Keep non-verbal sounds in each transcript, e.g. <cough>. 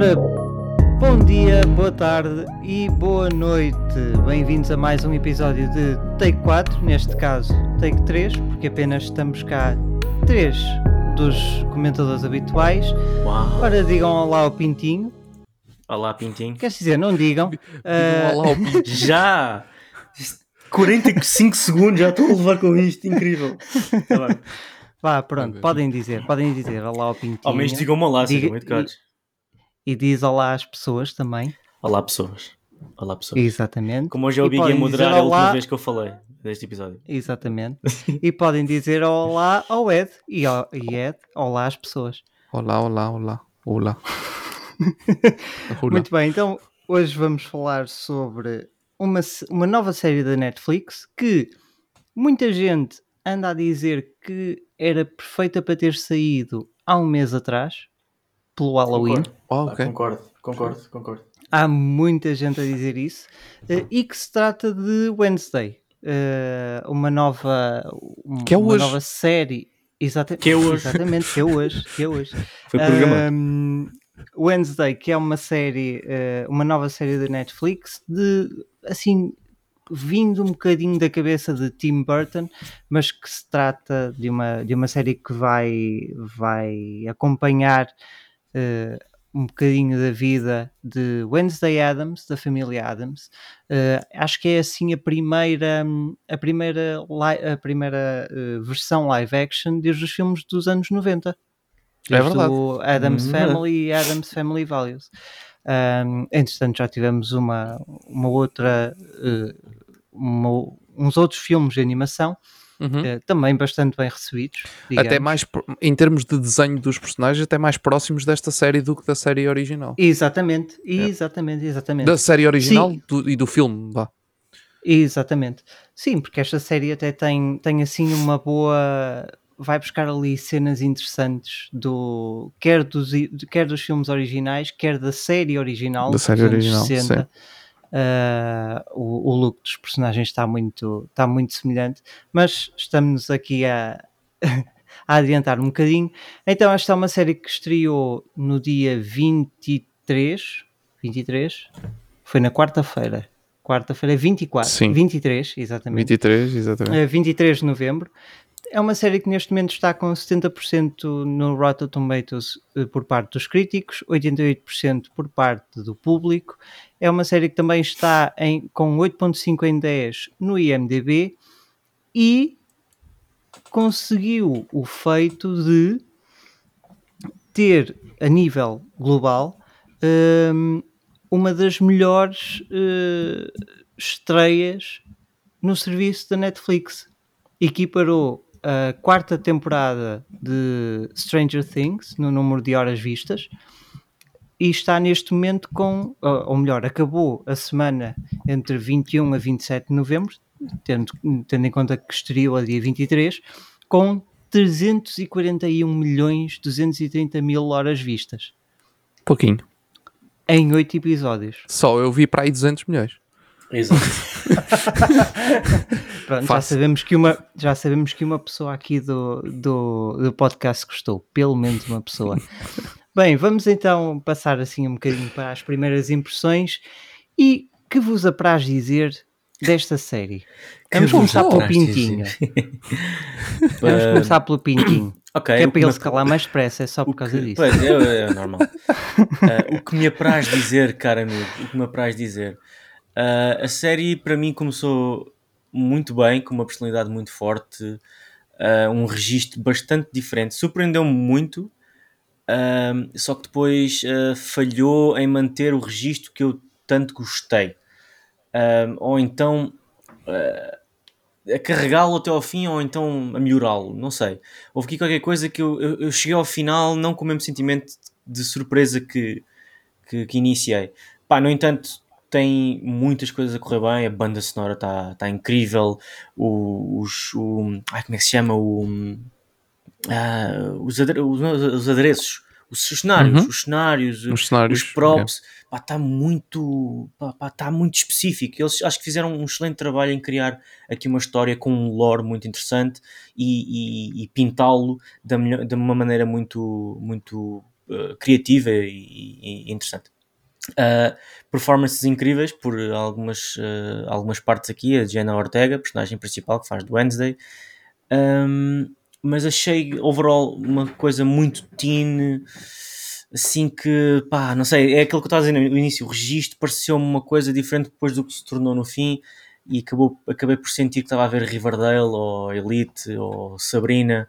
Ora, bom dia, boa tarde e boa noite. Bem-vindos a mais um episódio de Take 4, neste caso Take 3, porque apenas estamos cá três dos comentadores habituais. Uau. Ora, digam olá ao Pintinho. Olá, Pintinho. Quer dizer, não digam. <laughs> Ah, Olá, ao Pinto. <laughs> Já! Isto- 45 <laughs> segundos, já estou a levar com isto, incrível. Tá bem. vá, pronto, podem dizer, podem dizer olá ao Pintinho. Ao menos digam-me olá, Diga- sejam educados. E diz olá às pessoas também. Olá, pessoas. Olá, pessoas. Exatamente. Como hoje é o E Big a moderar a última vez que eu falei deste episódio. Exatamente. <laughs> e podem dizer olá ao Ed. E, ao, e Ed, olá às pessoas. Olá, olá, olá. Olá. <laughs> Muito bem, então hoje vamos falar sobre uma, uma nova série da Netflix que muita gente anda a dizer que era perfeita para ter saído há um mês atrás, pelo Halloween. Concordo. Ah, Ah, ok. concordo, concordo, concordo. Há muita gente a dizer isso. eh, e que se trata de Wednesday. eh, uma nova, um- Que é uma hoje. nova série. Exata Que é hoje. Exatamente, que é hoje. Que é hoje. <laughs> Foi programado. Um, Wednesday, que é uma série, eh, uma nova série da Netflix, de assim, vindo um bocadinho da cabeça de Tim Burton, mas que se trata de uma, de uma série que vai, vai acompanhar eh, um bocadinho da vida de Wednesday Adams, da família Adams. Eh, acho que é assim a primeira, a primeira, a primeira eh, versão live action desde os filmes dos anos 90. É verdade. o Adams Hum, Family e Adams Family Values. Um, entretanto, já tivemos uma, uma outra, eh, uma- uns outros filmes de animação Uhum. eh, também bastante bem recebidos. Até digamos. mais, pro- em termos de desenho dos personagens, até mais próximos desta série do que da série original. Exatamente, exatamente, exatamente. Da série original Sim. do- e do filme, vá. Exatamente. Sim, porque esta série até tem, tem assim uma boa. Vai buscar ali cenas interessantes do quer dos, quer dos filmes originais, quer da série original. Da série original, 60. Ah, o, o look dos personagens está muito, está muito semelhante, mas estamos aqui a, <laughs> a adiantar um bocadinho. Então, esta é uma série que estreou no dia 23. 23? Foi na quarta-feira. Quarta-feira, 24. Sim. 23, exatamente. 23, exatamente. Eh, 23 de novembro. É uma série que neste momento está com 70% no Rotten Tomatoes eh, por parte dos críticos, 88% por parte do público. É uma série que também está em, com 8.5 em 10 no IMDB e conseguiu o feito de ter a nível global hum, uma das melhores eh, estreias no serviço da Netflix. Equiparou a quarta temporada de Stranger Things no número de horas vistas e está neste momento com, ou melhor, acabou a semana entre 21 a 27 de novembro, tendo, tendo em conta que estreou a dia 23, com 341 milhões 230 mil horas vistas Pouquinho. em 8 episódios. Só eu vi para aí 200 milhões. Exato. <laughs> Pronto, já sabemos que uma já sabemos que uma pessoa aqui do, do, do podcast gostou, pelo menos uma pessoa. Bem, vamos então passar assim um bocadinho para as primeiras impressões e que vos apraz dizer desta série? Vamos vos começar pelo Pintinho. <laughs> Vamos começar pelo Pintinho. <coughs> Ok. que é para ele se calar mais depressa, é só por causa que- disso. Pois, é, é normal. Ah, <laughs> o que me apraz dizer, cara amigo, o que me apraz dizer. Ah, a série para mim começou muito bem, com uma personalidade muito forte, ah, um registro bastante diferente. Surpreendeu-me muito, ah, só que depois falhou em manter o registro que eu tanto gostei. Ou então a carregá-lo até ao fim ou então a melhorá-lo, não sei. Houve aqui qualquer coisa que eu, eu, eu cheguei ao final não com o mesmo sentimento de surpresa que, que, que iniciei. Pá, no entanto, tem muitas coisas a correr bem, a banda sonora está tá incrível, o, os, o, ai, como é que se chama? O, ah, os, adere- os, os adereços, os cenários, Uhum. os cenários, Os cenários. os props, está muito, pá, pá, tá muito específico. Eles acho que fizeram um excelente trabalho em criar aqui uma história com um lore muito interessante e, e- e pintá-lo melhor- de uma maneira muito, muito uh, criativa e, e interessante. Uh, performances incríveis por algumas, uh, algumas partes aqui, a Jenna Ortega, personagem principal que faz do Wednesday. Um, mas achei overall uma coisa muito teen, assim que, pá, não sei, é aquilo que eu estava a dizer no início, o registro pareceu-me uma coisa diferente depois do que se tornou no fim e acabou, acabei por sentir que estava a ver Riverdale ou Elite ou Sabrina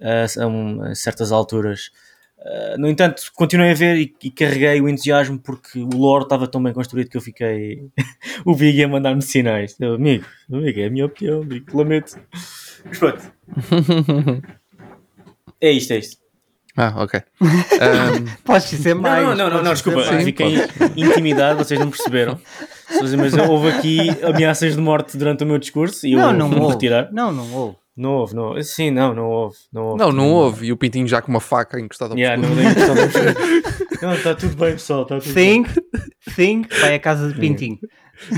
uh, a, a certas alturas. Uh, no entanto, continuei a ver e, e, carreguei o entusiasmo porque o lore estava tão bem construído que eu fiquei <laughs> o Big a mandar-me sinais. Eu, amigo, amigo, é a minha opinião, amigo, lamento. Mas pronto. <laughs> é isto, é isto. Ah, ok. Um... <laughs> Podes dizer mais. Não, não, não, não, desculpa. Fiquei intimidado, vocês não perceberam. Mas houve aqui ameaças de morte durante o meu discurso e eu não, não vou retirar. Não, não houve. Não houve, não houve. Sim, não, não houve. Não, houve. não, não houve. E o Pintinho já com uma faca encostada ao yeah, pescoço. não, encostado ao pescoço. não, está <laughs> tudo bem, pessoal. Está tudo Think, think, vai à casa de Pintinho. bem.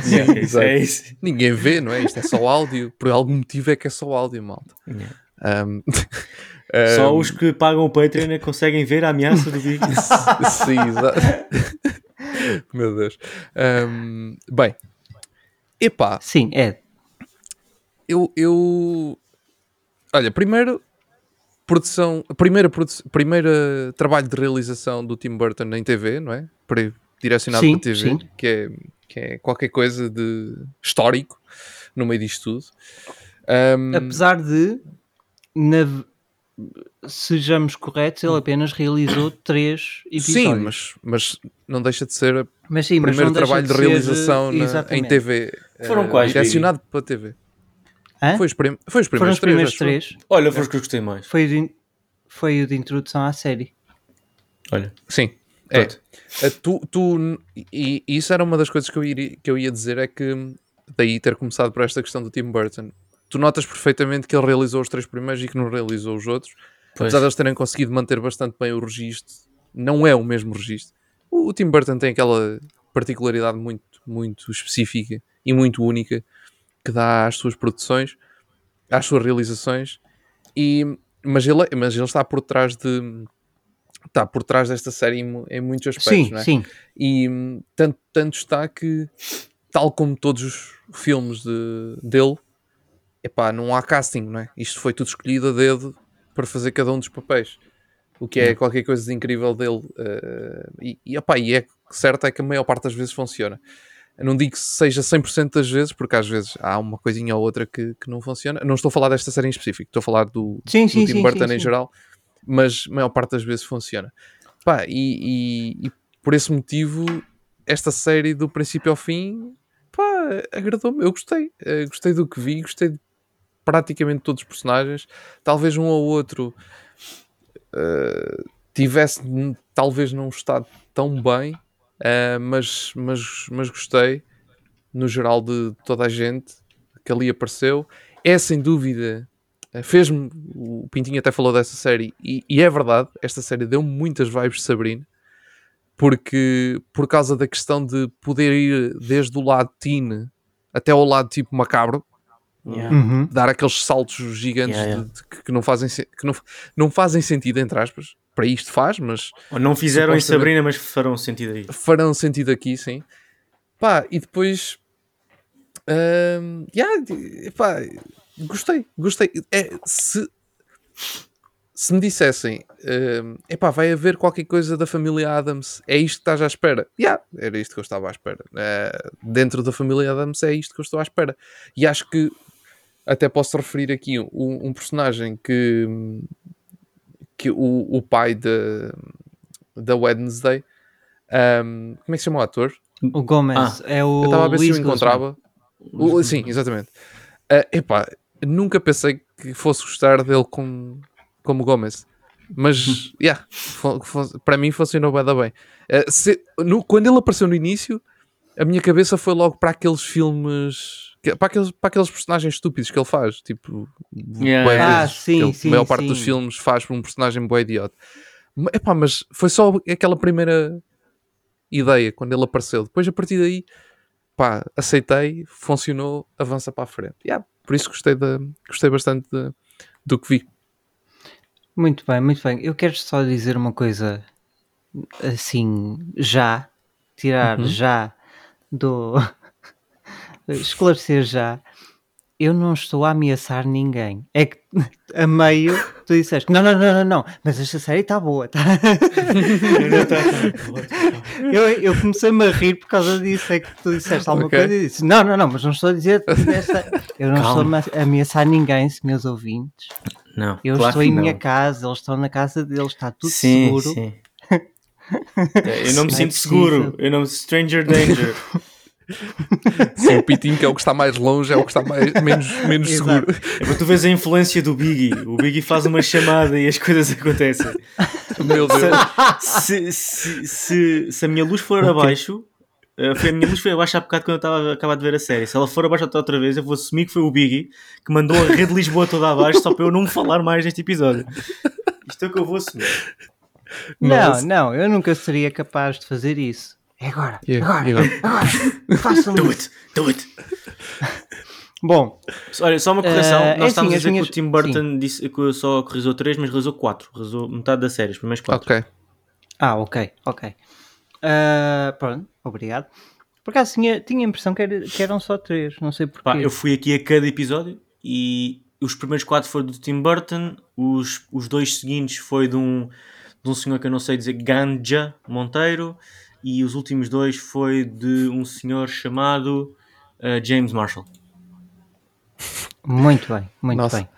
Yeah, é isso, é isso. Ninguém vê, não é? Isto é só áudio. Por algum motivo é que é só áudio, malta. Yeah. Um, <laughs> Só um, os que pagam o Patreon é que conseguem ver a ameaça do Big. <laughs> Sim, exato. Meu Deus. Um, bem, epá, Sim, é. eu, eu. Olha, primeiro, produção. Primeira, produ- primeira trabalho de realização do Tim Burton em TV, não é? Para- Direcionado Sim, para TV, sim. que é, que é qualquer coisa de histórico no meio disto tudo. Um, Apesar de, na- sejamos corretos, ele apenas realizou três episódios. sim, mas, mas não deixa de ser o primeiro trabalho de, ser, realização na- em. TV. Foram eh, quais, Direcionado para TV. Hã? Foi os, prim foi os Foram primeiros os primeiros três. três. Olha, foi os que eu gostei mais. Foi o, de, foi o de introdução à série. Olha, Sim. É. Tu, tu, e, e isso era uma das coisas que eu, iria, que eu ia dizer, é que daí ter começado por esta questão do Tim Burton. Tu notas perfeitamente que ele realizou os três primeiros e que não realizou os outros. Pois. Apesar de eles terem conseguido manter bastante bem o registro, não é o mesmo registro. O, o Tim Burton tem aquela particularidade muito, muito específica e muito única que dá às suas produções, às suas realizações, e, mas, ele, mas ele está por trás de está por trás desta série em, em muitos aspectos, Sim, é? sim. E hum, tanto, tanto está que, tal como todos os filmes de, dele, epá, não há casting, não é? Isto foi tudo escolhido a dedo para fazer cada um dos papéis. O que é qualquer coisa de incrível dele. eh, e, e, epá, e é certo é que a maior parte das vezes funciona. Eu não digo que seja 100% das vezes, porque às vezes há uma coisinha ou outra que, que não funciona. Não estou a falar desta série em específico, estou a falar do, Sim, do sim, Tim sim, Burton em geral, mas a maior parte das vezes funciona. Pá, e, e- e por esse motivo, esta série do princípio ao fim, pá, agradou-me. Eu gostei. Eh, gostei do que vi, gostei de praticamente todos os personagens. Talvez um ou outro eh, tivesse talvez não estado tão bem, eh, mas, mas, mas gostei no geral de toda a gente que ali apareceu. É sem dúvida, eh, fez-me. O Pintinho até falou dessa série, e, e é verdade, esta série deu-me muitas vibes de Sabrina, porque por causa da questão de poder ir desde o lado teen até ao lado tipo macabro, Yeah. Uhum. dar aqueles saltos gigantes Yeah, yeah. de- de- que, que não fazem que não, não fazem sentido entre aspas. Para isto faz, mas Ou não fizeram em Sabrina, mas farão sentido aí. farão sentido aqui, sim. Pá, e depois. hum, yeah, pá, gostei, gostei. É, se, se me dissessem, hum, epá, vai haver qualquer coisa da família Adams, é isto que estás à espera? Yeah, era isto que eu estava à espera. Eh, dentro da família Adams é isto que eu estou à espera. E acho que até posso referir aqui um, um personagem que, que o, o pai da da Wednesday, hum, como é que se chama o ator? O Gomes Ah, é o. Eu estava a ver Luís se o Guzmán. encontrava. O- sim, exatamente. Uh, epá, nunca pensei que fosse gostar dele como, como Gomes. Mas, <laughs> yeah, para mim funcionou bem, bem. Uh, se- no- quando ele apareceu no início, a minha cabeça foi logo para aqueles filmes, para aqueles, para aqueles personagens estúpidos que ele faz. Tipo, Yeah, vezes, Ah, sim, sim, a maior parte dos sim. filmes faz por um personagem bué idiota. Epá, mas foi só aquela primeira ideia quando ele apareceu. Depois, a partir daí, pá, aceitei, funcionou, avança para a frente. Yeah, por isso gostei, da, gostei bastante de- do que vi. Muito bem, muito bem. Eu quero só dizer uma coisa assim, já, tirar Uhum. já do. Esclarecer já, eu não estou a ameaçar ninguém. É que <laughs> a meio tu disseste: não, não, não, não, não, mas esta série está boa. Tá? <laughs> eu, eu comecei-me a rir por causa disso. É que tu disseste alguma Ok. coisa e disse: não, não, não, mas não estou a dizer. Eu não Calma. estou a ameaçar ninguém, meus ouvintes. Não, Eu claro estou em não. minha casa, eles estão na casa deles, está tudo sim, seguro. Sim. É, <laughs> eu não me é sinto preciso. seguro. Eu não Stranger Danger. <laughs> Sim, o Pitinho, que é o que está mais longe, é o que está mais, menos, menos Exato. seguro. É tu vês a influência do Biggie. O Biggie faz uma chamada e as coisas acontecem. Meu Deus. Se, se, se, se a minha luz for abaixo, eh, foi a minha luz foi abaixo há bocado quando eu estava a acabar de ver a série. Se ela for abaixo até outra vez, eu vou assumir que foi o Biggie que mandou a rede de Lisboa toda abaixo só para eu não falar mais neste episódio. Isto é o que eu vou assumir. Não, Nossa. não, eu nunca seria capaz de fazer isso. É agora, E- agora, e agora? agora, <laughs> façam Do it, do it. Bom, Olha, só uma correção. É Nós estamos assim, a as dizer minhas- que o Tim Burton disse que só realizou 3, mas realizou 4. Realizou metade da série, os primeiros 4. Ok. ah, ok, ok. Ah, pronto, obrigado. Por acaso tinha, tinha a impressão que, era- que eram só três, não sei porquê. Pá, eu fui aqui a cada episódio e os primeiros quatro foram do Tim Burton, os, os dois seguintes foi de um, de um senhor que eu não sei dizer, Ganja Monteiro, e os últimos dois foi de um senhor chamado eh, James Marshall. Muito bem, muito Nossa. bem.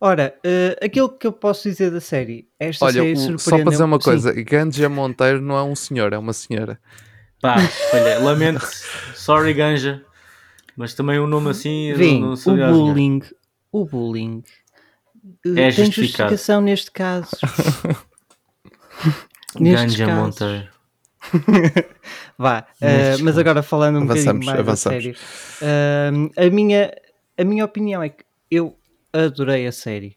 Ora, eh, aquilo que eu posso dizer da série, esta Olha, série o- só para surpreendeu dizer uma Sim. coisa: Ganja Monteiro não é um senhor, é uma senhora. Pá, olha, lamento, sorry Ganja, mas também um nome assim, Vim, não, não o bullying, o bullying eh, É tem justificação neste caso. <laughs> Ganja casos. Monteiro. <laughs> Vá, Nestes mas agora falando um Avançamos, bocadinho mais avançamos. a sério. eh, a, minha, a minha opinião é que eu adorei a série.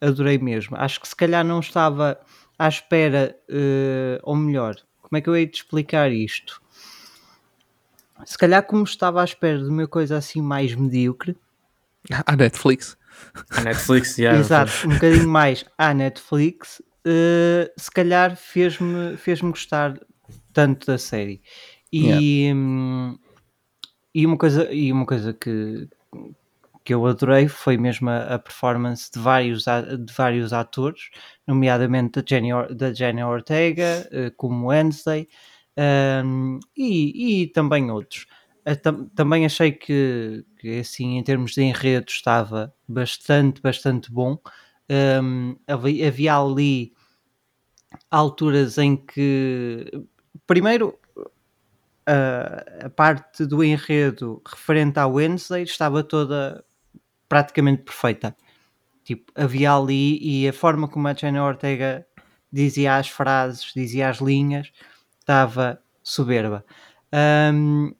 Adorei mesmo. Acho que se calhar não estava à espera, eh, ou melhor, como é que eu hei de explicar isto? Se calhar como estava à espera de uma coisa assim mais medíocre, A Netflix. A Netflix, yeah, Exato, um bocadinho mais à Netflix, eh, se calhar fez-me fez gostar tanto da série. E, hum, e uma coisa, e uma coisa que, que eu adorei foi mesmo a, a performance de vários, de vários atores, nomeadamente da Jenny, da Jenny Ortega, eh, como Wednesday, hum, e, e também outros. Eh, tam- também achei que, que, assim, em termos de enredo, estava bastante, bastante bom. Havia, havia ali alturas em que, primeiro, a, parte do enredo referente à Wednesday estava toda praticamente perfeita. Tipo, havia ali e a forma como a Jenna Ortega dizia as frases, dizia as linhas, estava soberba. Hum,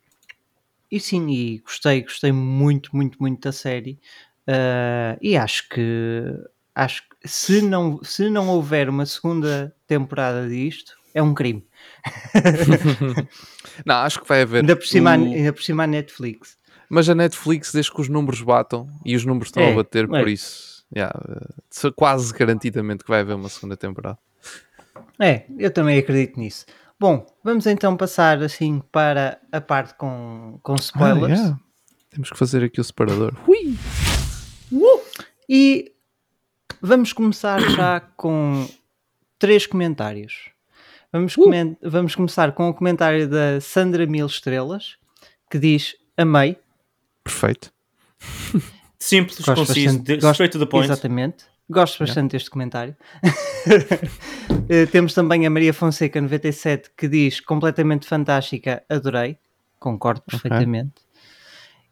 e sim, e gostei, gostei muito, muito, muito da série. Ah, e acho que acho que se não, se não houver uma segunda temporada disto, é um crime. <laughs> Não, acho que vai haver. Ainda por cima, ainda por cima a Netflix. Mas a Netflix, desde que os números batam, e os números estão É, a bater, por é. isso, yeah, quase garantidamente que vai haver uma segunda temporada. É, eu também acredito nisso. Bom, vamos então passar assim para a parte com, com spoilers. Ah, yeah. Temos que fazer aqui o separador. Ui! E vamos começar já com três comentários. Vamos, comen- vamos começar com o comentário da Sandra Mil Estrelas, que diz: Amei. Perfeito. <laughs> Simples, Gosto conciso, bastante- gosto- straight to the point. Exatamente. Gosto bastante deste comentário. <laughs> Eh, Temos também a Maria Fonseca 97 que diz completamente fantástica, adorei. Concordo perfeitamente.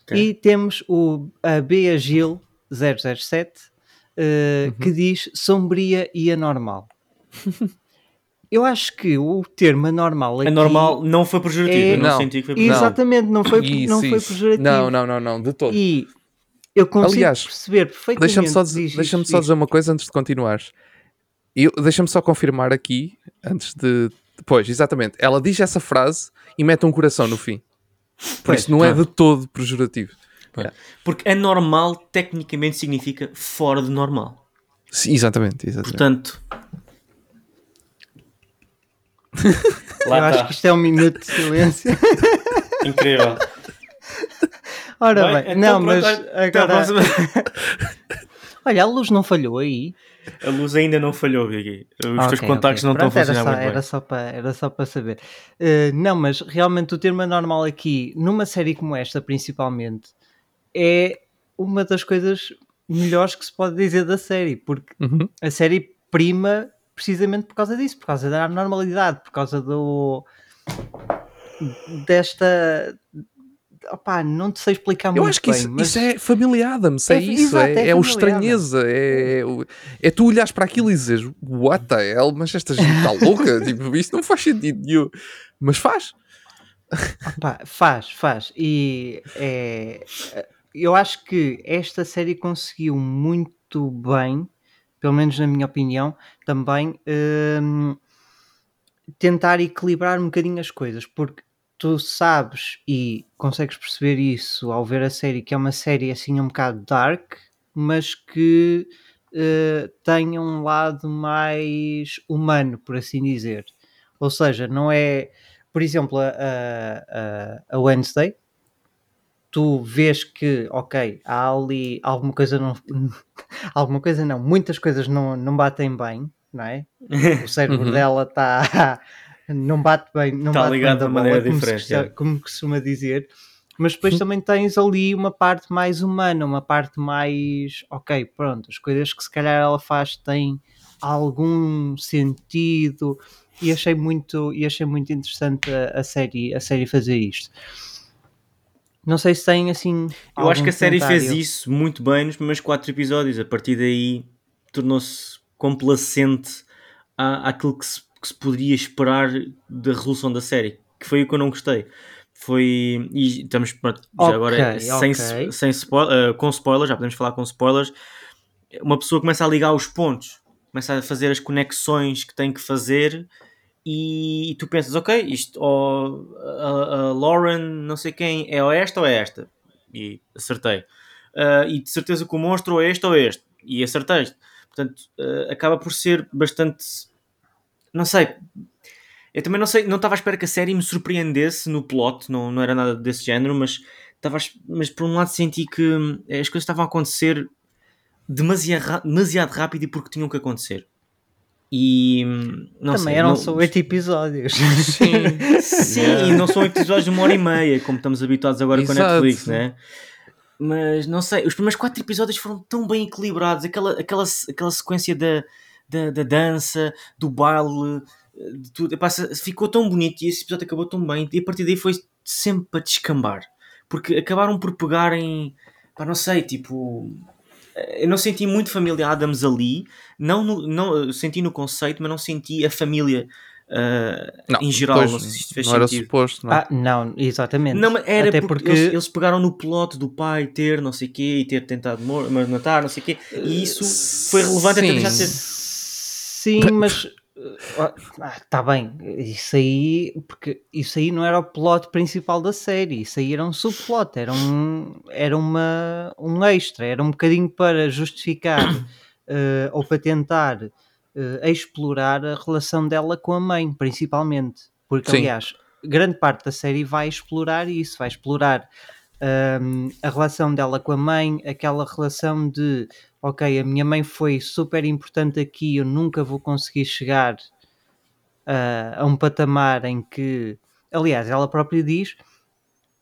Ok. E temos o, a Bea Gil 007 eh, que diz sombria e anormal. <laughs> Eu acho que o termo anormal aqui É normal, não foi pejorativo. É- Eu não, Não. senti que foi pejorativo. Exatamente, não foi, Isso, não foi isso. pejorativo. Não, não, não, não, de todo. E eu consigo Aliás, perceber perfeitamente. Deixa-me só, diz diz só dizer uma coisa antes de continuares. Deixa-me só confirmar aqui, antes de. Pois, exatamente. Ela diz essa frase e mete um coração no fim. Por Pois, isso não é de pronto. todo pejorativo. Porque anormal tecnicamente significa fora de normal. Sim, exatamente, exatamente. Portanto, Eu Lá acho que isto é um minuto de silêncio. <laughs> Incrível. Ora Bem, bem, então não, pronto, mas à agora. próxima. <laughs> Olha, a luz não falhou aí. A luz ainda não falhou, Vicky. Os teus Ok, contactos ok. não estão a Pronto, era funcionar só, muito bem. era só para Era só para saber. Eh, não, mas realmente o termo anormal aqui, numa série como esta, principalmente, é uma das coisas melhores que se pode dizer da série, porque Uhum. a série prima precisamente por causa disso, por causa da anormalidade, por causa do desta opá, não te sei explicar Eu muito acho que bem, isso, mas isso é Family Adams, é, É- isso, exato, é, é é o estranheza, é, é, é tu olhares para aquilo e dizes what the hell, mas esta gente está <laughs> louca, tipo, isto não faz sentido nenhum, mas faz. Pá, faz, faz. E é, eu acho que esta série conseguiu muito bem, pelo menos na minha opinião, também hum, tentar equilibrar um bocadinho as coisas, porque tu sabes e consegues perceber isso ao ver a série, que é uma série assim um bocado dark, mas que eh, tem um lado mais humano, por assim dizer. Ou seja, não é, por exemplo, a, a, a Wednesday, tu vês que, ok, há ali alguma coisa não. <laughs> alguma coisa não, muitas coisas não, não batem bem, não é? O <laughs> cérebro Uhum. dela está. <laughs> não bate bem, não Tá bate bem ligado da de maneira bola, como, se diferente, costuma- é. como costuma dizer. Mas depois também tens ali uma parte mais humana, uma parte mais. Ok, pronto, as coisas que se calhar ela faz têm algum sentido e achei muito, e achei muito interessante a, a série, a série fazer isto. Não sei se tem assim. Eu acho que a série fez comentário. isso muito bem nos primeiros quatro episódios. A partir daí tornou-se complacente à, àquilo que se, que se poderia esperar da resolução da série, que foi o que eu não gostei. Foi. E estamos pronto, já Ok, agora sem, ok. sem spoil- eh, com spoilers, já podemos falar com spoilers. Uma pessoa começa a ligar os pontos, começa a fazer as conexões que tem que fazer e, tu pensas, ok, isto ou a, a Lauren, não sei quem, é ou esta ou é esta. E acertei. Ah, e de certeza que o monstro é este ou este. E acertei. Portanto, ah, acaba por ser bastante. Não sei. Eu também não sei, não estava à espera que a série me surpreendesse no plot, não, não era nada desse género, mas, estava, mas por um lado senti que hum, as coisas estavam a acontecer demasiado, demasiado rápido e porque tinham que acontecer. E não Também sei, eram não- só oito episódios. Sim. <laughs> Sim, Yeah. e não são episódios de uma hora e meia, como estamos habituados agora com a Exato. Netflix, né? Mas não sei, os primeiros quatro episódios foram tão bem equilibrados, aquela, aquela, aquela sequência da, da, da dança, do baile, de tudo, Epá, ficou tão bonito e esse episódio acabou tão bem, e a partir daí foi sempre para descambar, porque acabaram por pegarem, pá, não sei, tipo. Eu não senti muito família Adams ali, não, no- não senti no conceito, mas não senti a família ah, Não, em geral. não sei se isto fez não era sentido. suposto, não. é? Ah, não, exatamente. Não, era Até porque, porque, eles, eles pegaram no plot do pai ter não sei o quê e ter tentado mor- mas matar, não sei o quê, e isso foi relevante até Sim. deixar de ser. Sim, mas está bem, isso aí, porque isso aí não era o plot principal da série, isso aí era um subplot, era um, era uma, um extra, era um bocadinho para justificar eh, <coughs> ou para tentar eh, explorar a relação dela com a mãe, principalmente, porque Sim. aliás, grande parte da série vai explorar isso, vai explorar a relação dela com a mãe, aquela relação de ok, a minha mãe foi super importante aqui, eu nunca vou conseguir chegar ah, a um patamar em que, aliás, ela própria diz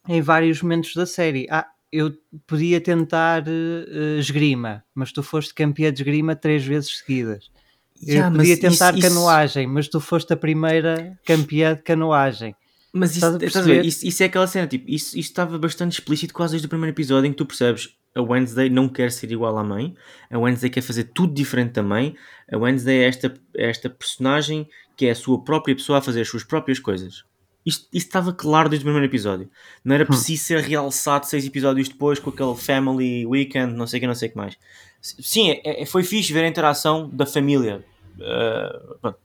em vários momentos da série, ah, eu podia tentar eh, esgrima, mas tu foste campeã de esgrima três vezes seguidas. Eu Yeah, mas podia isso- tentar isso- canoagem, mas tu foste a primeira campeã de canoagem. Mas isso, Estás a ver? Isso, isso é aquela cena, tipo, isso, isso estava bastante explícito quase desde o primeiro episódio em que tu percebes a Wednesday não quer ser igual à mãe, a Wednesday quer fazer tudo diferente da mãe, a Wednesday é esta, é esta personagem que é a sua própria pessoa a fazer as suas próprias coisas. Isto, isto estava claro desde o primeiro episódio. Não era preciso ser realçado seis episódios depois com aquele family weekend, não sei o que, não sei o que mais. Sim, é- é- foi fixe ver a interação da família uh, pronto,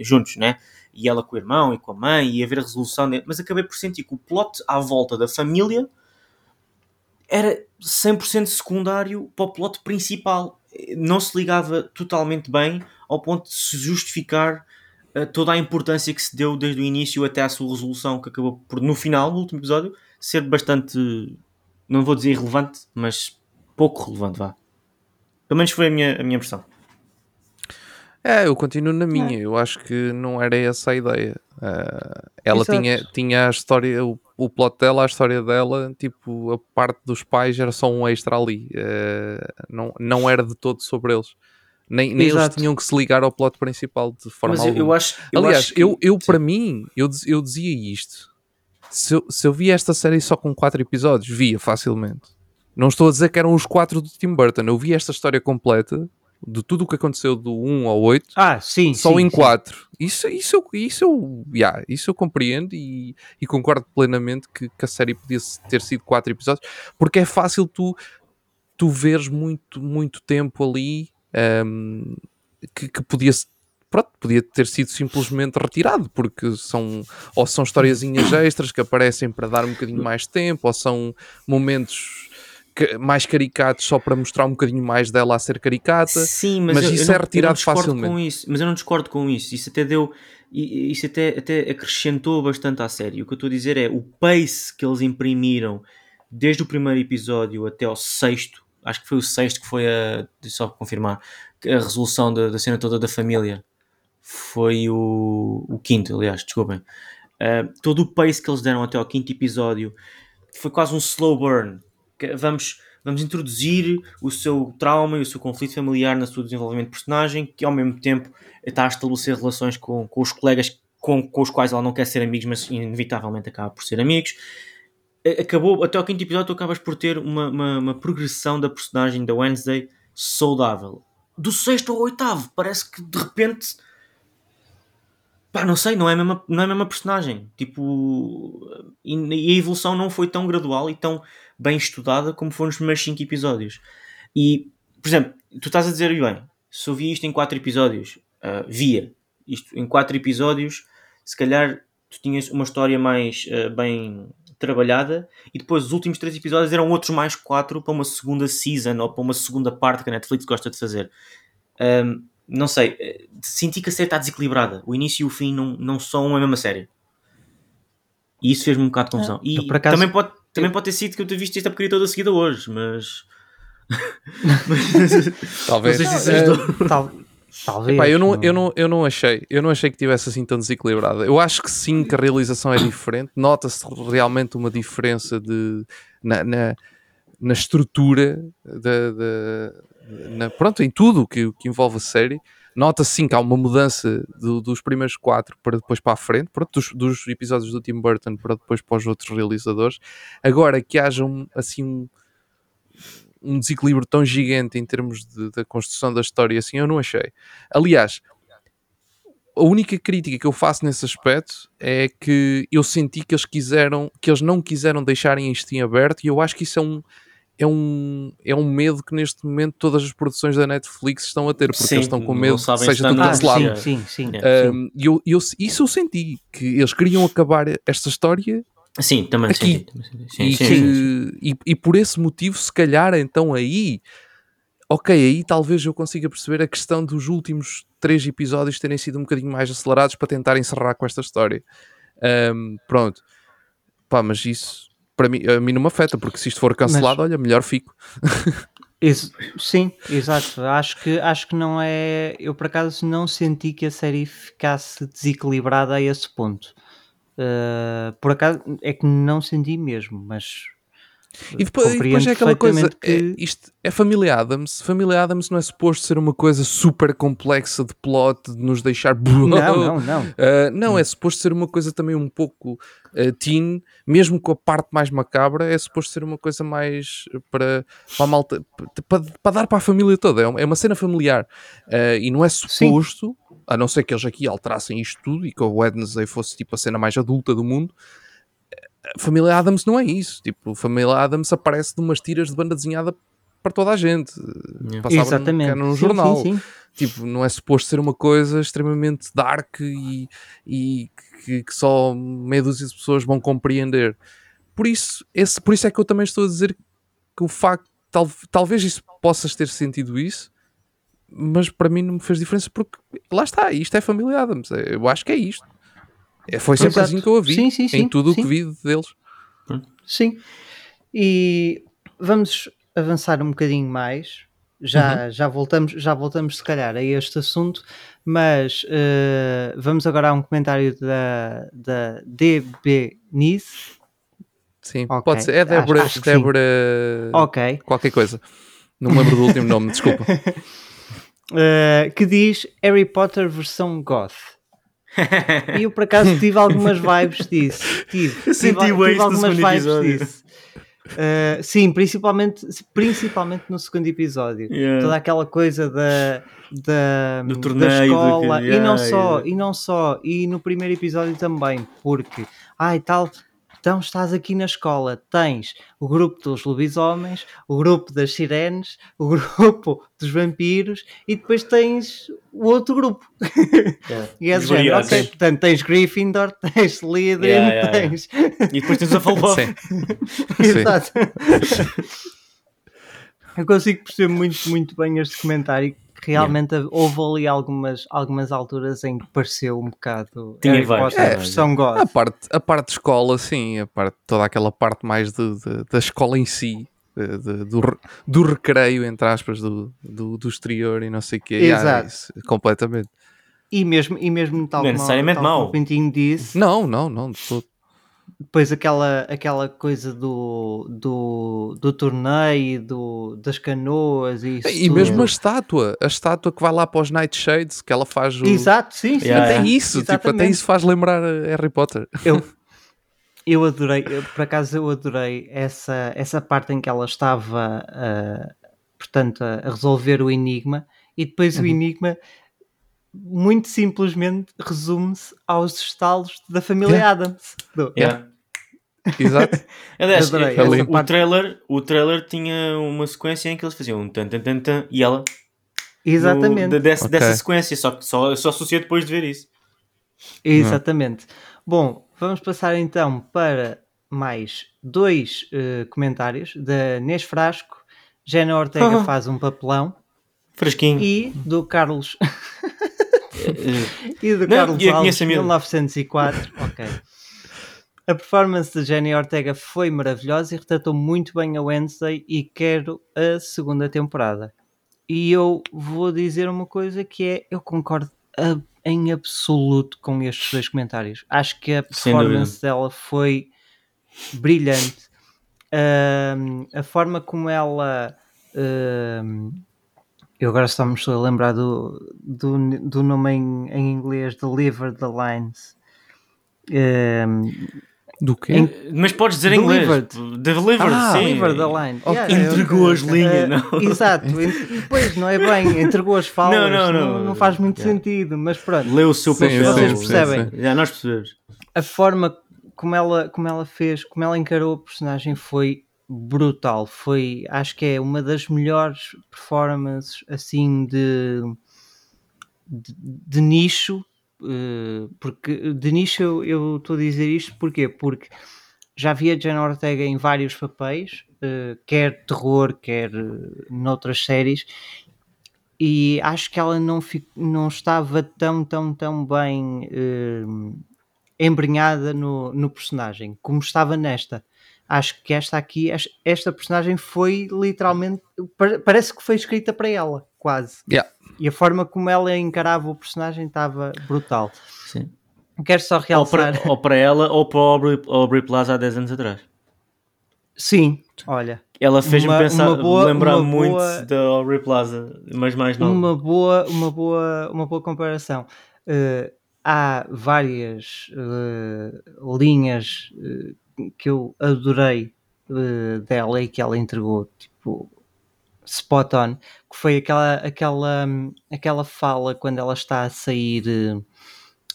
juntos, né? E ela com o irmão e com a mãe e haver a resolução, de... mas acabei por sentir que o plot à volta da família era 100% secundário para o plot principal. Não se ligava totalmente bem ao ponto de se justificar uh, toda a importância que se deu desde o início até à sua resolução, que acabou por, no final, no último episódio, ser bastante, não vou dizer irrelevante, mas pouco relevante, vá. Pelo menos foi a minha, a minha impressão. É, eu continuo na minha. É. Eu acho que não era essa a ideia. Uh, ela tinha, tinha a história, o, o plot dela, a história dela, tipo, a parte dos pais era só um extra ali. Uh, não, não era de todo sobre eles. Nem, nem eles tinham que se ligar ao plot principal de forma Mas alguma. Eu, acho, eu Aliás, acho que... eu, eu para mim, eu, eu dizia isto. Se eu, se eu via esta série só com 4 episódios, via facilmente. Não estou a dizer que eram os 4 do Tim Burton. Eu vi esta história completa de tudo o que aconteceu do 1 ao 8 ah, sim, só sim, em 4. Isso, isso, isso, eu, yeah, isso eu compreendo e, e concordo plenamente que, que, a série podia ter sido 4 episódios, porque é fácil tu, tu veres muito, muito tempo ali um, que, que podia pronto, podia ter sido simplesmente retirado, porque são ou são historiazinhas extras que aparecem para dar um bocadinho mais tempo, ou são momentos mais caricatos só para mostrar um bocadinho mais dela a ser caricata. Sim, mas, mas eu, isso eu é retirado facilmente. Com isso, mas eu não discordo com isso. Isso até deu. Isso até, até acrescentou bastante à série. O que eu estou a dizer é o pace que eles imprimiram desde o primeiro episódio até ao sexto. Acho que foi o sexto que foi a. Só para confirmar. A resolução da, da cena toda da família. Foi o, o quinto, aliás, desculpem. Uh, todo o pace que eles deram até ao quinto episódio foi quase um slow burn vamos, vamos introduzir o seu trauma e o seu conflito familiar no seu desenvolvimento de personagem, que ao mesmo tempo está a estabelecer relações com, com os colegas com, com os quais ela não quer ser amigos, mas inevitavelmente acaba por ser amigos. Acabou, até ao quinto episódio, tu acabas por ter uma, uma, uma progressão da personagem da Wednesday saudável. Do sexto ao oitavo, parece que de repente pá, não sei, não é a mesma, não é a mesma personagem. Tipo, e, a evolução não foi tão gradual e tão bem estudada como foi nos primeiros 5 episódios. E, por exemplo, tu estás a dizer, bem, se eu via isto em 4 episódios, uh, via isto em 4 episódios, se calhar tu tinhas uma história mais uh, bem trabalhada e depois os últimos 3 episódios eram outros mais 4 para uma segunda season ou para uma segunda parte que a Netflix gosta de fazer. Um, não sei, eh, senti que a série está desequilibrada. O início e o fim não, não são a mesma série. E isso fez-me um bocado de confusão. É, e acaso, também pode também pode ter sido que eu tenha visto esta porcaria toda seguida hoje, mas. <laughs> talvez. Não se uh, tal, talvez. Epá, eu, não, eu, não, eu não achei. Eu não achei que tivesse assim tão desequilibrada. Eu acho que sim, que a realização é diferente. Nota-se realmente uma diferença de, na, na, na estrutura da. Na, pronto, em tudo que, que envolve a série nota-se sim que há uma mudança do, dos primeiros quatro para depois para a frente, pronto, dos, dos, episódios do Tim Burton para depois para os outros realizadores. Agora que haja um, assim um, um desequilíbrio tão gigante em termos de, da construção da história, assim, eu não achei. Aliás, a única crítica que eu faço nesse aspecto é que eu senti que eles quiseram, que eles não quiseram deixarem isto em aberto e eu acho que isso é um é um, é um medo que neste momento todas as produções da Netflix estão a ter, porque sim, eles estão com medo que seja tudo cancelado. Ah, sim, sim, sim. Um, e eu, eu, isso eu senti, que eles queriam acabar esta história Sim, também aqui. Senti, sim, e, que, e, e, por esse motivo, se calhar, então aí, ok, aí talvez eu consiga perceber a questão dos últimos três episódios terem sido um bocadinho mais acelerados para tentar encerrar com esta história. Um, pronto, pá, mas isso para mim, a mim não me afeta, porque se isto for cancelado, Mas... olha, melhor fico. <laughs> Isso, sim, exato. Acho que, acho que não é. Eu por acaso não senti que a série ficasse desequilibrada a esse ponto. Uh, por acaso é que não senti mesmo, mas e depois, e depois é aquela coisa, que... é, isto é Família Adams. Família Adams não é suposto ser uma coisa super complexa de plot, de nos deixar. <laughs> Não, não, não. Uh, não, é suposto ser uma coisa também um pouco uh, teen, mesmo com a parte mais macabra, é suposto ser uma coisa mais para, para a malta, para, para dar para a família toda. É uma, é uma cena familiar. Uh, e não é suposto, Sim. a não ser que eles aqui alterassem isto tudo e que o Wednesday fosse tipo a cena mais adulta do mundo Família Adams não é isso. Tipo, Família Adams aparece de umas tiras de banda desenhada para toda a gente. Yeah. Exatamente. No, num jornal. Sim, sim, sim. Tipo, não é suposto ser uma coisa extremamente dark e, e que, que, só meia dúzia de pessoas vão compreender. Por isso, esse, por isso é que eu também estou a dizer que o facto, tal, talvez isso possas ter sentido isso, mas para mim não me fez diferença porque lá está, isto é Família Adams. Eu acho que é isto. É, foi sempre Exato. assim que eu a vi Sim, sim, sim, em tudo o que vi deles. Sim. E vamos avançar um bocadinho mais. Já, já, voltamos, já voltamos, se calhar, a este assunto, mas eh, vamos agora a um comentário da, da DB Nice. Sim, Ok, pode ser. É acho- Débora, acho sim. Débora Ok. qualquer coisa. Não me lembro do último nome, desculpa. <laughs> Eh, que diz Harry Potter versão goth. E eu por acaso tive algumas vibes disso. Tive, Eu senti tive, tive algumas vibes episódio. disso. Eh, sim, principalmente, principalmente no segundo episódio. Yeah. Toda aquela coisa da, da, Do da do escola que- e não yeah, só, yeah. e não só, e no primeiro episódio também, porque ai tal, então estás aqui na escola, tens o grupo dos lobisomens, o grupo das sirenes, o <laughs> grupo dos vampiros e depois tens o outro grupo. Yeah. E é Os do género, ok, portanto tens Gryffindor, <laughs> tens Slytherin, Yeah, yeah, yeah. tens... E depois tens a. Sim. <laughs> Exato. Eu consigo perceber muito, muito bem este comentário. Realmente houve ali algumas, algumas alturas em que pareceu um bocado Tinha Harry Potter tinha versão God. A parte, a parte de escola, sim, a parte, toda aquela parte mais de, de- da escola em si, de- de- do, do recreio, entre aspas, do, do, do exterior e não sei o quê. Yeah, Exato. isso, completamente. E mesmo, e mesmo tal Não é como, necessariamente tal como mau. o Pintinho disse, Não, não, não, de todo. Depois aquela, aquela coisa do, do, do torneio, e do, das canoas e isso E mesmo a estátua, a estátua que vai lá para os Nightshades, que ela faz o. Exato, sim, sim. Yeah, Até yeah. isso, tipo, até isso faz lembrar Harry Potter. Eu, <laughs> eu adorei, eu, por acaso eu adorei essa, essa parte em que ela estava, ah, portanto, a, a resolver o enigma e depois Uhum. o enigma muito simplesmente resume-se aos estalos da família Yeah. Adams. Do- Yeah. Exato. <laughs> Aliás, Adorei essa o, trailer, o trailer tinha uma sequência em que eles faziam um tan tan tan tan e ela no- Exatamente, de- desse- Ok. dessa sequência, só que só, só associei depois de ver isso. exatamente. Bom, vamos passar então para mais dois eh, comentários da Nes Frasco. Jana Ortega Ah. <laughs> faz um papelão Fresquinho. e do Carlos <laughs> E do Não, Carlos Alves, conheço a mesmo. 1904. ok. A performance de Jenny Ortega foi maravilhosa e retratou muito bem a Wednesday e quero a segunda temporada. E eu vou dizer uma coisa que é, eu concordo a- em absoluto com estes dois comentários. Acho que a performance dela foi brilhante. Ahm, a forma como ela ahm, eu agora só me estou a lembrar do, do, do nome em, em inglês, Deliver the Lines. Ahm, Do quê? Em- Mas podes dizer em inglês. Delivered. Delivered, Ah, sim. Deliver the Line. Ok, Yeah, yeah, Entregou as linhas, Ah, não? Exato, e depois não é bem, entregou as <laughs> falas, Não, não, não, não. não faz muito Yeah. sentido, mas pronto. Leu o seu Sim, papel. vocês sim, percebem. sim. Já nós percebemos. a forma como ela, como ela fez, como ela encarou a personagem foi brutal. Foi, acho que é uma das melhores performances assim de, de, de nicho. eh, porque de nicho eu- estou a dizer isto porquê? Porque já vi a Jenna Ortega em vários papéis, eh, quer terror, quer eh, noutras séries, e acho que ela não, não estava tão, tão, tão bem eh, embrenhada no, no personagem como estava nesta. Acho que esta aqui, es- esta personagem foi literalmente, pa- parece que foi escrita para ela, quase. Yeah. E a forma como ela encarava o personagem estava brutal. Sim. Quero só Ou para, realçar. ou para ela ou para o Aubrey, Aubrey Plaza há 10 anos atrás. Sim, olha, Ela fez-me pensar, uma boa- lembrar muito boa- da Aubrey Plaza, mas mais não. uma boa, uma boa, uma boa comparação. Eh, há várias eh, linhas eh, que eu adorei eh, dela e que ela entregou, tipo spot on, que foi aquela, aquela, aquela fala quando ela está a sair,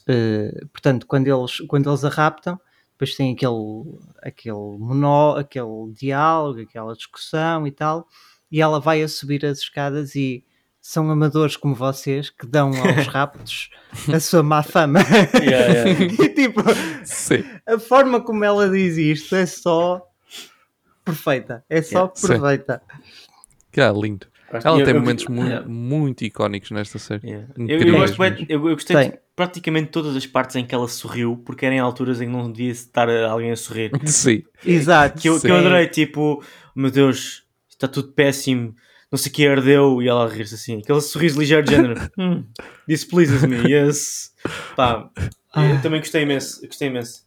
eh, portanto, quando eles, quando eles a raptam, depois tem aquele, aquele monó, aquele diálogo, aquela discussão e tal, e ela vai a subir as escadas e são amadores como vocês que dão aos <laughs> raptos a sua má fama. Yeah, yeah. <laughs> e tipo, Sim. a forma como ela diz isto é só perfeita. É só Sim. perfeita. Que é lindo. Ela Eu- tem eu- momentos mu- yeah. muito icónicos nesta série. Yeah. Eu, eu, gosto bem- eu, eu gostei de praticamente todas as partes em que ela sorriu, porque eram em alturas em que não devia estar alguém a sorrir. <laughs> Sim. Exato. Que eu, que eu adorei, tipo, meu Deus, está tudo péssimo, não sei o que ardeu, e ela a rir-se assim, aquele sorriso ligeiro de género. <laughs> "Hmm, this pleases me, yes. Pá, eu também gostei imenso, gostei imenso.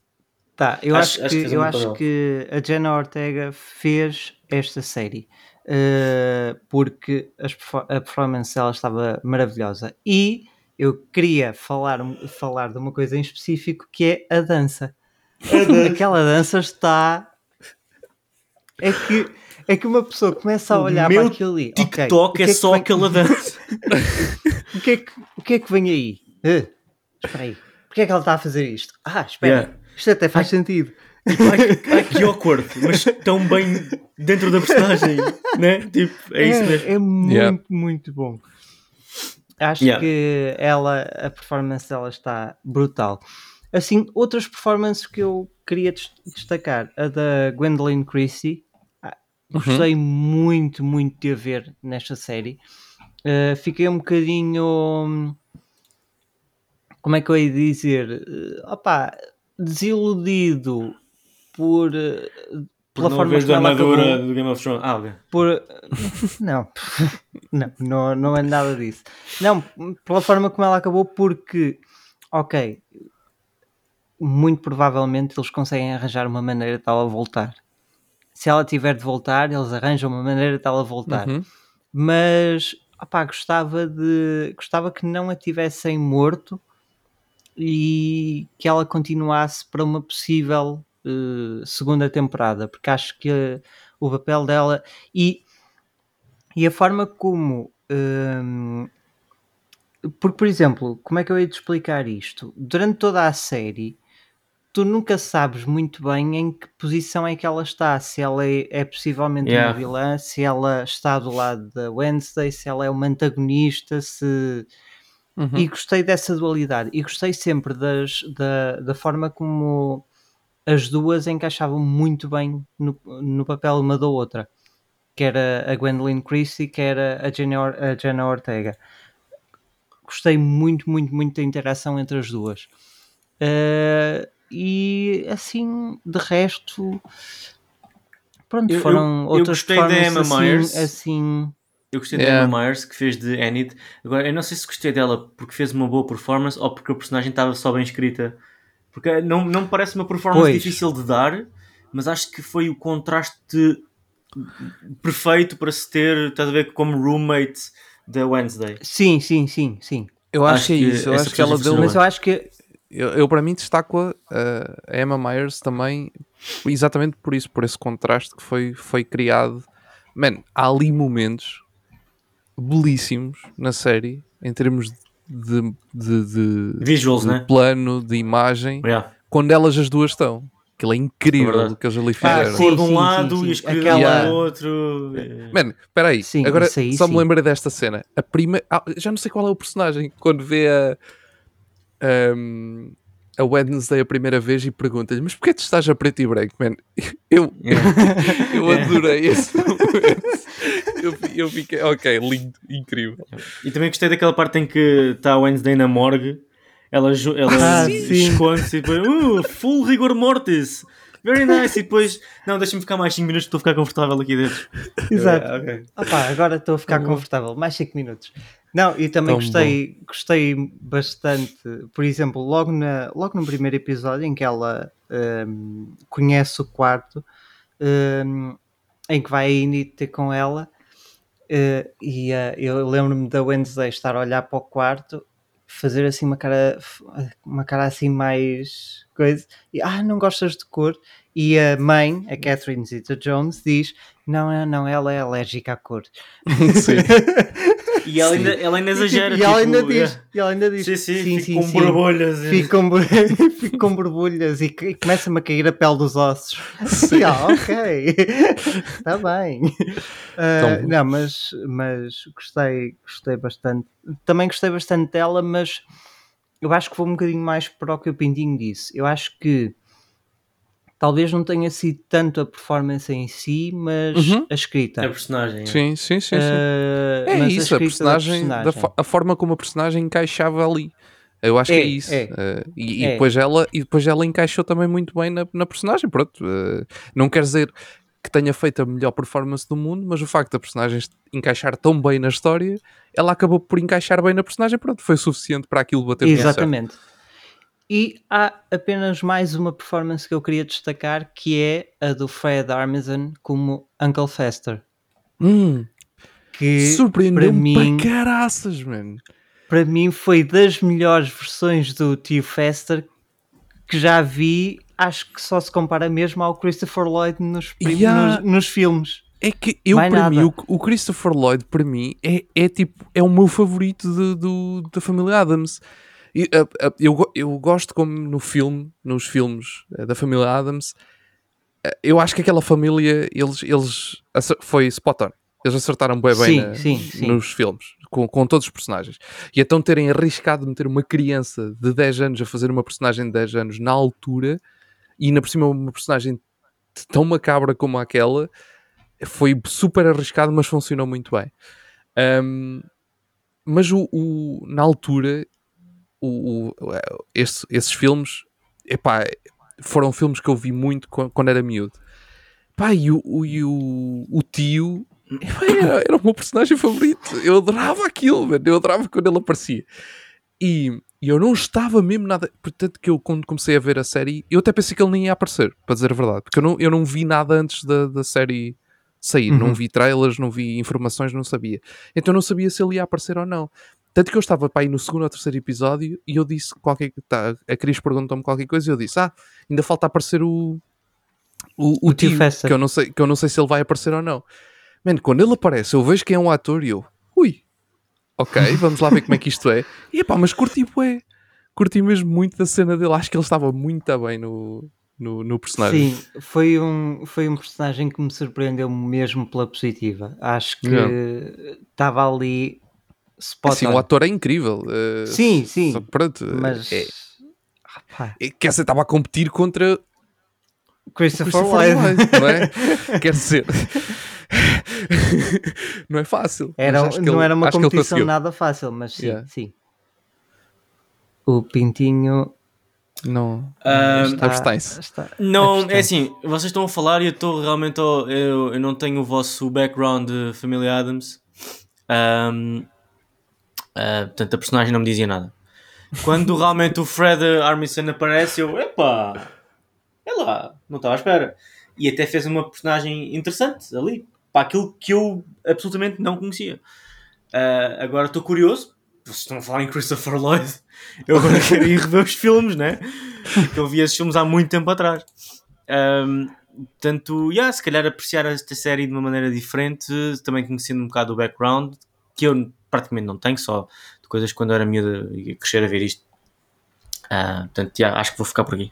Tá, eu Acho- acho, que que, eu acho que a Jenna Ortega fez esta série eh, porque as a performance dela estava maravilhosa e eu queria falar, falar de uma coisa em específico que é a dança. <laughs> Aquela dança está. É que, é que uma pessoa começa a olhar meu para aquilo ali. ok, TikTok o que é que só vem- aquela dança. <laughs> O que, é que, o que é que vem aí? Eh, espera aí. Porquê é que ela está a fazer isto? Ah, espera. Yeah. Isto até faz sentido. ai, que- ai, que awkward, mas tão bem dentro da personagem, <laughs> né? Tipo, é isso mesmo. É muito, Yeah. muito bom. Acho Yeah. que ela, a performance dela está brutal. Assim, outras performances que eu queria des- destacar, a da Gwendolyn Christie, gostei muito, muito de a ver nesta série. Uh, fiquei um bocadinho. hum, Como é que eu ia dizer? Uh, opá, desiludido por. uh, pela não forma da ela armadura do Game of Thrones. Ah, ok. por não. <laughs> não, não, não é nada disso. Não, pela forma como ela acabou, porque ok, muito provavelmente eles conseguem arranjar uma maneira de ela voltar. Se ela tiver de voltar, eles arranjam uma maneira de ela voltar. Uhum. Mas opá, gostava de gostava que não a tivessem morto e que ela continuasse para uma possível eh, segunda temporada, porque acho que eh, o papel dela e, e a forma como hum, porque, por exemplo, como é que eu ia te explicar isto? Durante toda a série, tu nunca sabes muito bem em que posição é que ela está, se ela é, é possivelmente Yeah. uma vilã, se ela está do lado da Wednesday, se ela é uma antagonista, se Uhum. e gostei dessa dualidade e gostei sempre das, da, da forma como as duas encaixavam muito bem no, no papel uma da outra que era a Gwendolyn Christie que era a Jenna, Or- a Jenna Ortega gostei muito, muito, muito da interação entre as duas Eh, e assim de resto pronto, Eu- eu- foram eu outras gostei da performances Emma assim, Myers. assim Eu gostei Yeah. da Emma Myers, que fez de Enid. Agora, eu não sei se gostei dela porque fez uma boa performance ou porque a personagem estava só bem escrita. Porque não, não me parece uma performance Pois. difícil de dar, mas acho que foi o contraste perfeito para se ter, estás a ver, como roommate da Wednesday. sim, sim, sim, sim Eu acho, Acho que é isso. Eu acho que ela deu. mas eu acho que Eu, eu, para mim destaco-a uh, a Emma Myers também exatamente por isso, por esse contraste que foi, foi criado. Man, há ali momentos belíssimos na série em termos de, de, de- Visuals, de né? plano, de imagem, Yeah. quando elas as duas estão. Aquilo é incrível Verdade. o que eles ali Ah, fizeram. A cor de um sim, lado sim, sim. e a escuridão Aquela- do outro. É. Man, espera aí. Sim, Agora isso aí só sim. me lembrei desta cena. A prima... ah, já não sei qual é o personagem. Quando vê a... ahm, a Wednesday a primeira vez e pergunta-lhe mas porquê tu estás a preto e branco, man? <laughs> Eu, eu adorei esse momento. Eu, eu fiquei, ok, lindo, incrível. E também gostei daquela parte em que está a Wednesday na morgue. Ela, ela Ah, esconde-se e depois, uh, full rigor mortis. Very nice. E depois, não, deixa-me ficar mais 5 minutos, estou a ficar confortável aqui dentro. Exato. Eu, ok. Opa, agora estou a ficar Tá confortável. Mais 5 minutos. Não, e também Tão gostei, gostei bastante, por exemplo, logo, na, logo no primeiro episódio em que ela hum, conhece o quarto, hum, em que vai a Indy ter com ela, eh, e eh, eu lembro-me da Wednesday estar a olhar para o quarto, fazer assim uma cara, uma cara assim mais coisa, e ah, não gostas de cor? E a mãe, a Catherine Zeta Jones, diz: Não, não, não, ela é alérgica à cor. <laughs> Sim. <laughs> E ela ainda, ela ainda exagera. E ela ainda tipo, diz, é. e ela ainda diz, Sim, sim, fico com sim. borbulhas. é. Fico com, bor- <laughs> fico com borbulhas e, e começa-me a cair a pele dos ossos. <laughs> E ela, ok, está <laughs> bem. Ah, bom. não, mas, mas gostei, gostei bastante. Também gostei bastante dela, mas eu acho que vou um bocadinho mais para o que o Pintinho disse. Eu acho que talvez não tenha sido tanto a performance em si, mas Uhum. a escrita. A personagem. é. Sim, sim, sim. sim. Eh, É mas isso, a escrita da personagem, da fo- a forma como a personagem encaixava ali. Eu acho que é É, isso. é. Eh, e, e É. depois ela, e depois ela encaixou também muito bem na, na personagem. Pronto, eh, não quer dizer que tenha feito a melhor performance do mundo, mas o facto da personagem encaixar tão bem na história, ela acabou por encaixar bem na personagem. Pronto, foi suficiente para aquilo bater tudo certo. E há apenas mais uma performance que eu queria destacar, que é a do Fred Armisen como Uncle Fester. Hum, Que Surpreendeu-me para para, mim- caraças, mano. para mim foi das melhores versões do tio Fester que já vi. Acho que só se compara mesmo ao Christopher Lloyd nos, Yeah. nos, nos filmes. É que eu, Mais para mim, nada. o, o Christopher Lloyd, para mim, é, é tipo, é o meu favorito de- do, da família Adams. E, uh, uh, eu, eu gosto como no filme, nos filmes uh, da família Adams, eu acho que aquela família, eles, eles foi spot on. Eles acertaram bem, bem Sim, na- sim, sim. nos filmes, com, com todos os personagens. E então terem arriscado meter uma criança de 10 anos a fazer uma personagem de 10 anos na altura, e ainda por cima uma personagem tão macabra como aquela, foi super arriscado, mas funcionou muito bem. Um, mas o, o- na altura, o, o- esse- esses filmes, epá, foram filmes que eu vi muito quan- quando era miúdo. Pá, e o, o, o, tio epá, era, era o meu personagem favorito. Eu adorava aquilo, mano. eu adorava quando ele aparecia. E, e eu não estava mesmo nada. Portanto, que eu quando comecei a ver a série, eu até pensei que ele nem ia aparecer, para dizer a verdade, porque eu não, eu não vi nada antes da, da série sair. Não Uhum. vi trailers, não vi informações, não sabia. Então eu não sabia se ele ia aparecer ou não. Tanto que eu estava para aí no segundo ou terceiro episódio e eu disse qualquer tá, a Cris perguntou-me qualquer coisa e eu disse: Ah, ainda falta aparecer o, o, o, O tio tio, Fester. que eu, não sei, que eu não sei se ele vai aparecer ou não. Mano, quando ele aparece, eu vejo que é um ator e eu, ui, ok, <laughs> vamos lá ver como é que isto é. E epá, mas curti, bué. Curti mesmo muito da cena dele. Acho que ele estava muito bem no, no, no personagem. Sim, foi um, foi um personagem que me surpreendeu mesmo pela positiva. Acho que estava ali spot Assim, on. o ator é incrível. eh, Sim, sim. só pronto, mas é, é, quer dizer, estava a competir contra Christopher, Christopher Lloyd. Lloyd, não é? <laughs> quer dizer, <laughs> não é fácil. Era, não ele- era uma competição nada fácil, mas sim, Yeah. sim. O Pintinho Não, Ah, está, abstém-se. está- Não, é assim, vocês estão a falar e eu estou realmente. ao- Eu, eu não tenho o vosso background de Família Adams. Ahm, ah, portanto, a personagem não me dizia nada. Quando realmente o Fred Armisen aparece, eu, epá, é lá, não estava à espera. E até fez uma personagem interessante ali, para aquilo que eu absolutamente não conhecia. Ah, agora estou curioso, vocês estão a falar em Christopher Lloyd, <laughs> eu agora quero ir rever os filmes, né? Porque eu vi esses filmes há muito tempo atrás. Ahm, portanto, yeah, se calhar apreciar esta série de uma maneira diferente, também conhecendo um bocado o background, que eu praticamente não tenho, só de coisas quando eu era miúda e crescer a ver isto. Ah, portanto, yeah, acho que vou ficar por aqui.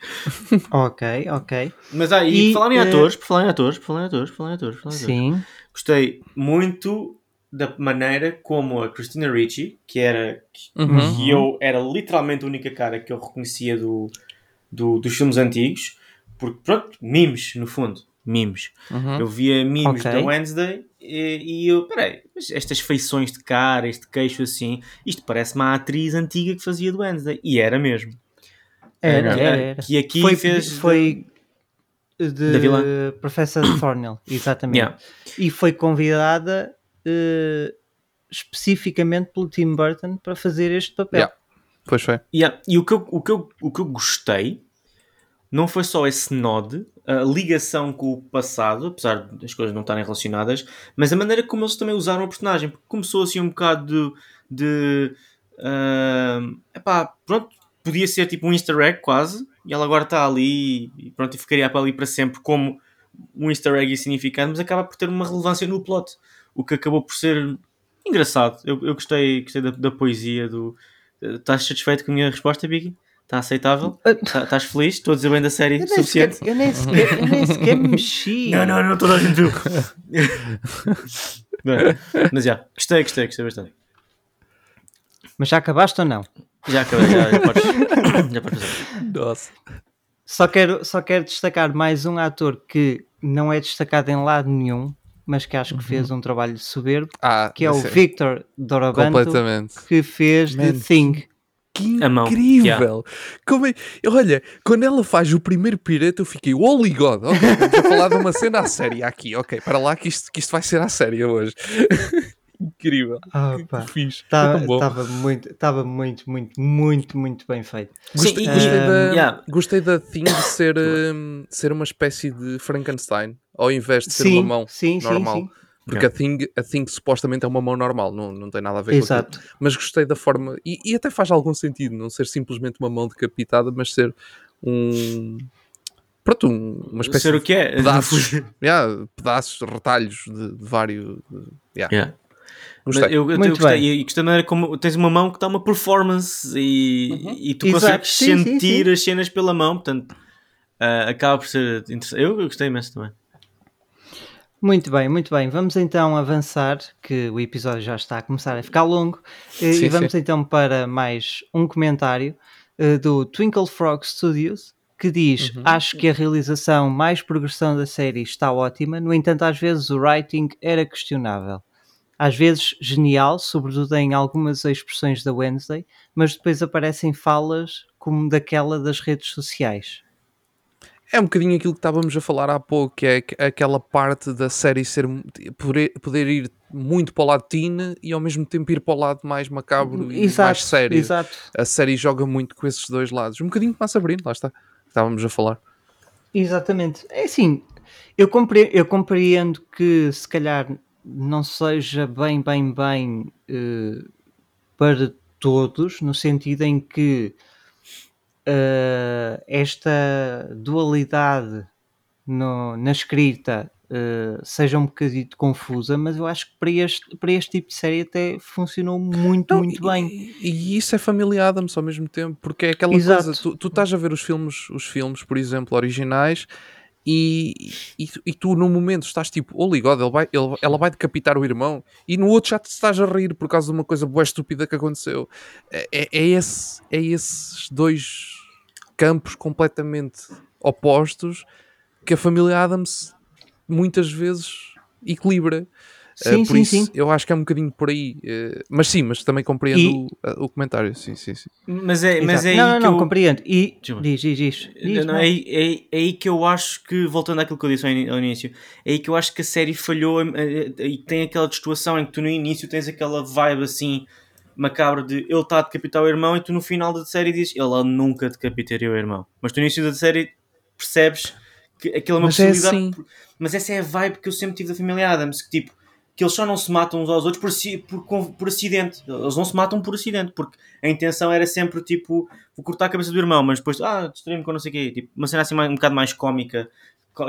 <laughs> Ok, ok. Mas aí, ah, por falar em eh, atores, por falar em atores, por falar em atores, por falar em atores, por falar em atores. Sim. Gostei muito da maneira como a Christina Ricci, que era Uhum. que eu era literalmente a única cara que eu reconhecia do, do- dos filmes antigos, porque pronto, memes no fundo, memes. Uhum. Eu via memes Ok. da Wednesday e, e eu, peraí, mas estas feições de cara, este queixo assim, isto parece-me a atriz antiga que fazia do Wednesday, e era mesmo. Era, Que- era, era. Que aqui foi, fez. foi de da vilã. Professor Thornhill, <coughs> exatamente. Yeah. E foi convidada eh, especificamente pelo Tim Burton para fazer este papel. Yeah. Pois foi. Yeah, E o que, eu, o, que eu, o que eu gostei não foi só esse nod, ligação com o passado, apesar das coisas não estarem relacionadas, mas a maneira como eles também usaram o personagem, porque começou assim um bocado de. de ah, epá, pronto, podia ser tipo um easter egg quase, e ela agora está ali e pronto, e ficaria para ali para sempre como um easter egg insignificante, mas acaba por ter uma relevância no plot, o que acabou por ser engraçado. Eu, eu gostei, gostei da, da poesia do. Estás satisfeito com a minha resposta, Biggie? Está aceitável? Ah, Tá- Estás feliz? Estou a dizer bem da série Eu suficiente? sequer, eu, nem sequer, eu nem sequer me mexi. <laughs> Não, não, não, toda a gente viu. <laughs> Bem, Mas já, gostei, gostei, gostei bastante. Mas já acabaste ou não? Já acabei, já, já podes, já podes fazer. Nossa. Só quero, só quero destacar mais um ator que não é destacado em lado nenhum, mas que acho que fez um trabalho soberbo, Ah, que é o Victor Completamente. que fez The Man, Thing. Que incrível! Como é... Olha, quando ela faz o primeiro pirata, eu fiquei, holy god, ok, estamos a falar de uma cena à séria aqui, ok, para lá que isto, que isto vai ser à séria hoje. <laughs> incrível. Ah, Que fixe. Estava estava muito, estava muito, muito, muito, muito bem feito. Gostei, Sim, e- gostei e- da, yeah. gostei da Thing de ser, hum, ser uma espécie de Frankenstein, ao invés de ser sim, uma mão sim, normal. sim, sim. Porque a, Thing, a Thing supostamente é uma mão normal, não, não tem nada a ver com aquilo. Exato. Mas gostei da forma, e, e até faz algum sentido, não ser simplesmente uma mão decapitada, mas ser um. Pronto, um- uma espécie Ser o de que é? pedaços, <laughs> yeah, pedaços, retalhos de, de vários. de- yeah. Yeah. Gostei. Muito eu, eu, eu gostei, bem. e gostei da maneira como tens uma mão que dá uma performance e, e tu Exato. consegues Sim, sim, sentir sim. as cenas pela mão, portanto ah, acaba por ser interessante. Eu, eu gostei imenso também. Muito bem, muito bem. Vamos então avançar, que o episódio já está a começar a ficar longo, eh, Sim, e vamos então para mais um comentário eh, do Twinkle Frog Studios, que diz: Uhum. Acho que a realização mais progressão da série está ótima, no entanto, às vezes o writing era questionável. Às vezes genial, sobretudo em algumas expressões da Wednesday, mas depois aparecem falas como daquela das redes sociais. É um bocadinho aquilo que estávamos a falar há pouco, que é que- aquela parte da série ser poder, ir muito para o lado teen e ao mesmo tempo ir para o lado mais macabro e mais sério. exato. A série joga muito com esses dois lados. Um bocadinho como a Sabrina, lá está. Estávamos a falar. Exatamente. É assim, eu compreendo, eu compreendo que se calhar não seja bem, bem, bem eh, para todos, no sentido em que eh, esta dualidade no- na escrita eh, seja um bocadinho confusa, mas eu acho que para este, para este tipo de série até funcionou muito, Não, muito e, bem. E, isso é Family Adams ao mesmo tempo, porque é aquela Exato. coisa, tu, tu estás a ver os filmes, os filmes, por exemplo, originais, e, e, tu- e tu no momento estás tipo, holy god, ele vai, ele- ela vai decapitar o irmão, e no outro já te estás a rir por causa de uma coisa boa estúpida que aconteceu. É, é, é esse, é esses dois campos completamente opostos que a família Adams muitas vezes equilibra. Uh, Sim, por sim, isso, sim. eu acho que é um bocadinho por aí. uh, mas sim, mas também compreendo E- o, uh, o comentário. Sim, sim, sim. Mas é, mas é não, aí não, que não, eu... compreendo. E diz, diz, diz. diz, Não, não. é, aí- é, aí- é aí que eu acho que, voltando àquilo que eu disse ao início, é aí que eu acho que a série falhou eh, eh, e tem aquela destoação em que tu no início tens aquela vibe assim macabra de ele está a decapitar o irmão e tu no final da série dizes ele nunca decapitaria o irmão. Mas tu no início da série percebes que aquilo é uma Mas é possibilidade. assim. Mas essa é a vibe que eu sempre tive da família Adams, que tipo, que eles só não se matam uns aos outros por, por, por acidente. Eles não se matam por acidente, porque a intenção era sempre tipo, vou cortar a cabeça do irmão, mas depois, ah, destruí-me com não sei o quê. Tipo, uma cena assim um bocado mais cómica,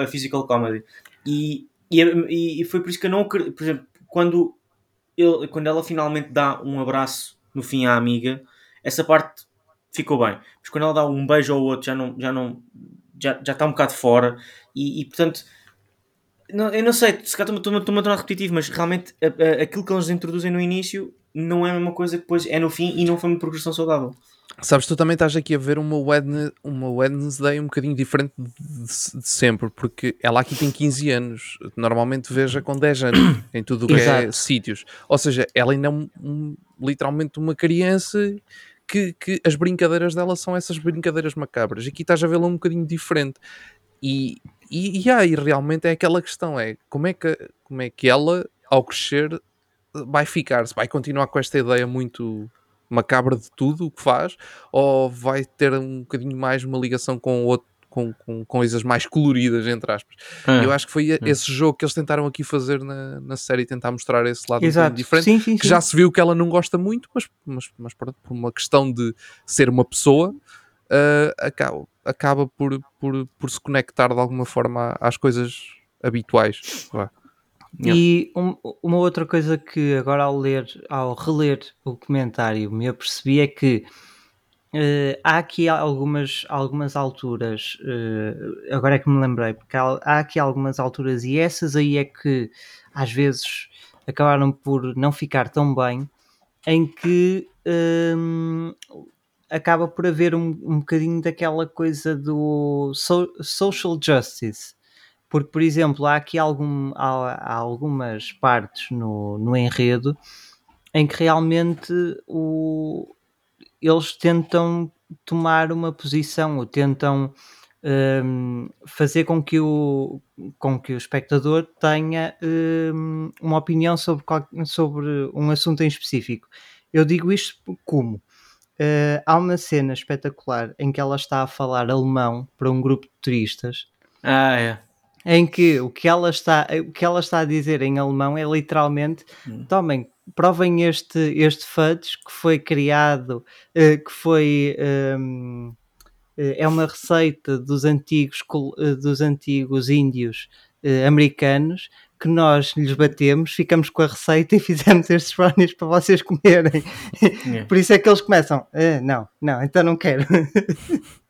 physical comedy. E, e, e- e foi por isso que eu não por exemplo, quando, ele, quando ela finalmente dá um abraço no fim à amiga, essa parte ficou bem. Mas quando ela dá um beijo ao outro, já não. Já não já, já está um bocado fora e, e, portanto não, eu não sei, se calhar estou-me a tornar repetitivo, mas realmente a- a- aquilo que eles introduzem no início não é a mesma coisa que depois é no fim e não foi uma progressão saudável. Sabes, tu também estás aqui a ver uma, Wedne- uma Wednesday um bocadinho diferente de, de- sempre, porque ela aqui tem 15 anos, normalmente veja com 10 anos <coughs> em tudo o que é Exato. sítios. Ou seja, ela ainda é um- um- literalmente uma criança que, que as brincadeiras dela são essas brincadeiras macabras. Aqui estás a vê-la um bocadinho diferente. E, e, e aí realmente é aquela questão: é como é que, como é que ela, ao crescer, vai ficar? Se vai continuar com esta ideia muito macabra de tudo o que faz, ou vai ter um bocadinho mais uma ligação com outro. Com, com coisas mais coloridas, entre aspas. Ah. Eu acho que foi esse jogo que eles tentaram aqui fazer na, na série, tentar mostrar esse lado Exato. diferente Sim, sim, que sim. já se viu que ela não gosta muito, mas, mas, mas pronto, por uma questão de ser uma pessoa, ah, acaba, acaba por, por, por se conectar de alguma forma às coisas habituais. Vá. E um- uma outra coisa que agora ao ler, ao reler o comentário me apercebi é que eh, há aqui algumas, algumas alturas, eh, agora é que me lembrei, porque há, há aqui algumas alturas e essas aí é que às vezes acabaram por não ficar tão bem, em que hum, acaba por haver um, um bocadinho daquela coisa do so- social justice. Porque, por exemplo, há aqui algum, há, há algumas partes no, no enredo em que realmente o, eles tentam tomar uma posição ou tentam hum, fazer com que, o, com que o espectador tenha hum, uma opinião sobre, qual- sobre um assunto em específico. Eu digo isto como? Uh, há uma cena espetacular em que ela está a falar alemão para um grupo de turistas Ah, é. Em que o que ela está, o que ela está a dizer em alemão é literalmente Hum. tomem, provem este, este fudge que foi criado, eh, que foi hum, eh, é uma receita dos antigos, eh, dos antigos índios eh, americanos que nós lhes batemos, ficamos com a receita e <laughs> fizemos estes brownies para vocês comerem. Yeah. <laughs> Por isso é que eles começam, "Ah, não, não, então não quero. <laughs>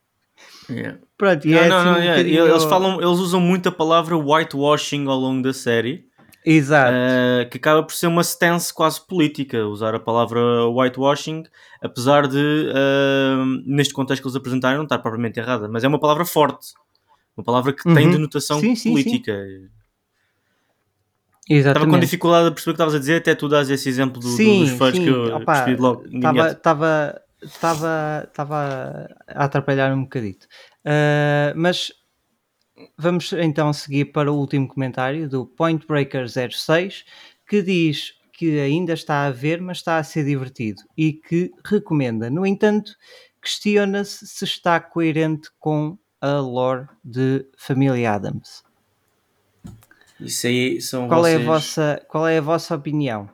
Yeah. Pronto, e Não, é não, assim não, um yeah. bocadinho- Eles falam, eles usam muito a palavra whitewashing ao longo da série. Exato. Uh, que acaba por ser uma stance quase política, usar a palavra whitewashing, apesar de, uh, neste contexto que eles apresentaram, não estar propriamente errada, mas é uma palavra forte, uma palavra que tem Uhum. denotação Sim, sim, política. Estava com Exatamente. dificuldade a perceber o que estavas a dizer, até tu dás esse exemplo do, Sim, dos fãs que eu percebi logo. Estava estava estava a atrapalhar um bocadito. Ah, mas vamos então seguir para o último comentário do Point Breaker 06 que diz que ainda está a ver, mas está a ser divertido e que recomenda. No entanto, questiona-se se está coerente com a lore de Família Adams. Isso aí são Qual é a vocês- vossa qual é a vossa opinião?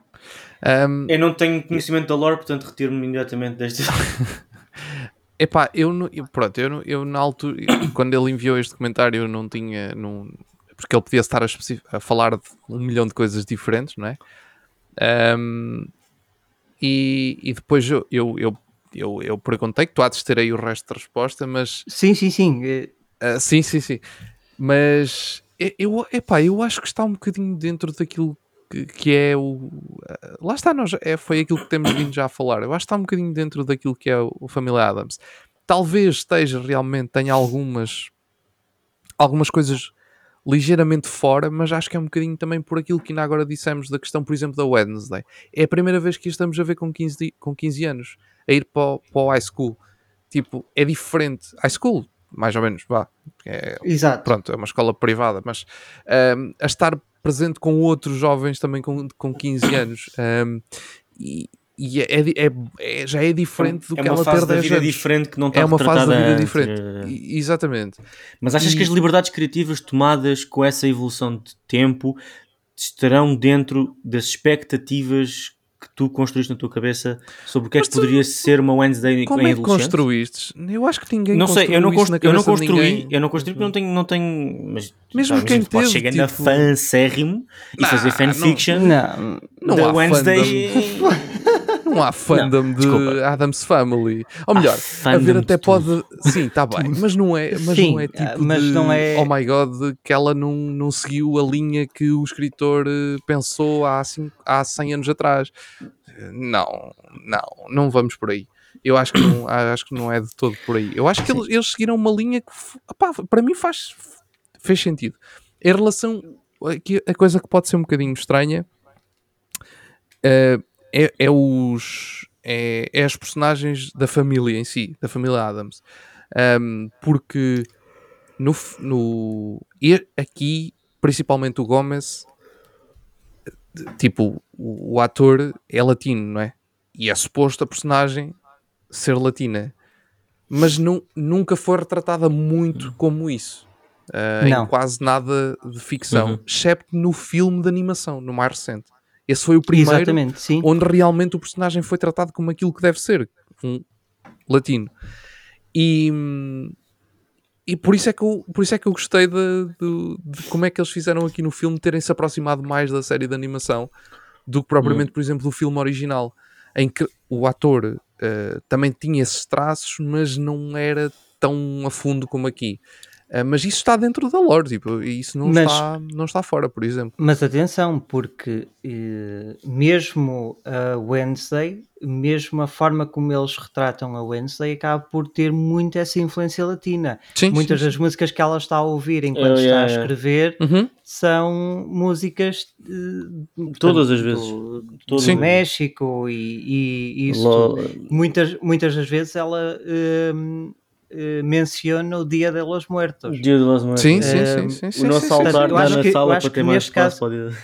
Um, Eu não tenho conhecimento da lore, portanto retiro-me imediatamente deste. <laughs> Epá, eu, eu- pronto, eu, eu na altura, <coughs> quando ele enviou este comentário, eu não tinha, não, porque ele podia estar a, a falar de um milhão de coisas diferentes, não é? Ahm, e, e depois eu, eu, eu, eu, eu perguntei que tu há de ter aí o resto da resposta, mas Sim, sim, sim. ah, sim, sim, sim, mas eu, epá, eu acho que está um bocadinho dentro daquilo que, que é o. ah, lá está, nós, é, foi aquilo que temos vindo já a falar. Eu acho que está um bocadinho dentro daquilo que é o, o Família Adams. Talvez esteja realmente, tenha algumas, algumas coisas ligeiramente fora, mas acho que é um bocadinho também por aquilo que ainda agora dissemos da questão, por exemplo, da Wednesday. É a primeira vez que estamos a ver com 15, di- com 15 anos, a ir para o, para o high school. Tipo, é diferente. High school, mais ou menos, vá. É, Exato. pronto, é uma escola privada, mas ahm, a estar presente com outros jovens também com, com 15 anos ahm, e, e é, di- é- é- já é diferente do é que uma ela fase ter da 10 vida anos. diferente que não está É uma fase da vida antes. diferente. Exatamente. Mas achas que E- as liberdades criativas tomadas com essa evolução de tempo estarão dentro das expectativas que tu construíste na tua cabeça sobre o que é que tu- poderia ser uma Wednesday Como em é que construíste? Eu acho que ninguém Não sei, eu não, constru, na eu não construí, ninguém. eu não construí porque não tenho, não tenho mas, Mesmo a quem gente pode teve, chegar na tipo- fansérrimo e Nah, fazer não- fanfiction Não, Não da há <laughs> Wednesday. Não há fandom de desculpa. Adam's Family. Ou melhor, Há a ver até de pode. Sim, está bem, mas não é, mas Sim, não é ah, tipo mas de, não é- Oh my god, que ela não, não seguiu a linha que o escritor eh, pensou há, cinco, há 100 anos atrás. Não, não, não vamos por aí. Eu acho que não, <coughs> acho que não é de todo por aí. Eu acho que eles, eles seguiram uma linha que, opá, para mim, faz, fez sentido. Em relação. Aqui, a coisa que pode ser um bocadinho estranha eh, é, é os. É, é as personagens da família em si, da família Adams. Ahm, porque no, no aqui, principalmente o Gomes, tipo, o, o ator é latino, não é? E é suposto a personagem ser latina, mas nu, nunca foi retratada muito como isso. ah, em quase nada de ficção, Uhum. excepto no filme de animação, no mais recente. Esse foi o primeiro exatamente, sim. onde realmente o personagem foi tratado como aquilo que deve ser, um latino. E, hum, e por, isso é que eu, por isso é que eu gostei de, de- de como é que eles fizeram aqui no filme terem se aproximado mais da série de animação do que propriamente, por exemplo, do filme original, em que o ator eh, também tinha esses traços, mas não era tão a fundo como aqui. Ah, mas isso está dentro da lore, tipo, e isso não, Mas- está, não está fora, por exemplo. Mas atenção, porque eh, mesmo a Wednesday, mesmo a forma como eles retratam a Wednesday, acaba por ter muito essa influência latina. Sim, Muitas sim, das músicas que ela está a ouvir enquanto Oh, está yeah, a yeah. escrever sim. Uhum. são músicas eh, portanto, Todas as vezes. do, do Sim. as vezes. México e, e- isso Lo-. Muitas, muitas das vezes ela hum, eh, menciona o Dia de los Muertos. Dia de los Muertos. Sim, sim, Eh, sim, sim, sim, O nosso sim, sim. altar está na que- sala para ter mais espaço. caso- Pode...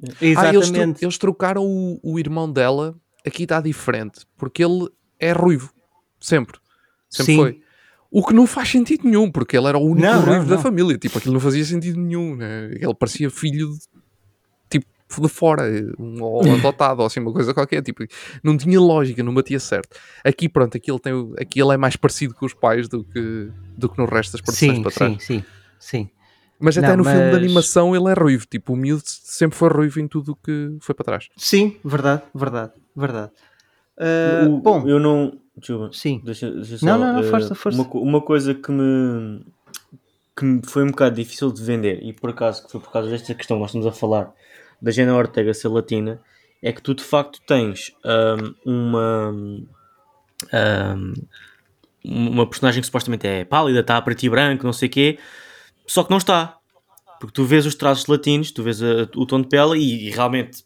Ah, eles, tro- Exatamente. eles trocaram o, o irmão dela, aqui está diferente, porque ele é ruivo, sempre. Sempre Sim. foi. O que não faz sentido nenhum, porque ele era o único Não, não, ruivo da não. família. Tipo, aquilo não fazia sentido nenhum. Né? Ele parecia filho de, de fora, um, ou adotado, ou assim, uma coisa qualquer. Tipo, não tinha lógica, não batia certo. Aqui, pronto, aqui ele, tem, o- aqui ele é mais parecido com os pais do que, do que no resto das produções Sim, para trás. sim, sim, sim. Mas até Não, no filme de mas- animação ele é ruivo. Tipo, o miúdo sempre foi ruivo em tudo o que foi para trás. Sim, verdade, verdade, verdade. O- bom, eu não. Desculpa. sim. Deixa, deixa só, Não, não, não, eh, força, força. Uma, uma coisa que me, que me foi um bocado difícil de vender, e por acaso, que foi por causa desta questão que nós estamos a falar, da Jenna Ortega ser latina, é que tu de facto tens ahm, uma. ahm, uma personagem que supostamente é pálida, está a preto e branco, não sei o quê, só que não está. Porque tu vês os traços latinos, tu vês a- o tom de pele e, e realmente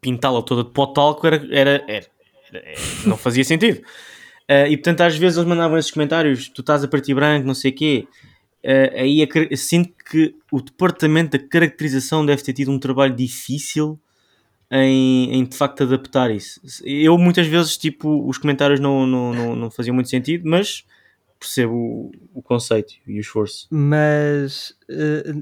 pintá-la toda de pó talco era, era, era- era- não fazia sentido. Uh, <laughs> e portanto, às vezes eles mandavam esses comentários: tu estás a e branco, não sei o quê. Uh, aí a sinto que o departamento da caracterização deve ter tido um trabalho difícil em, em de facto adaptar isso. Eu muitas vezes, tipo, os comentários não, não, não, não faziam muito sentido, mas percebo o, o conceito e o esforço. Mas, eh,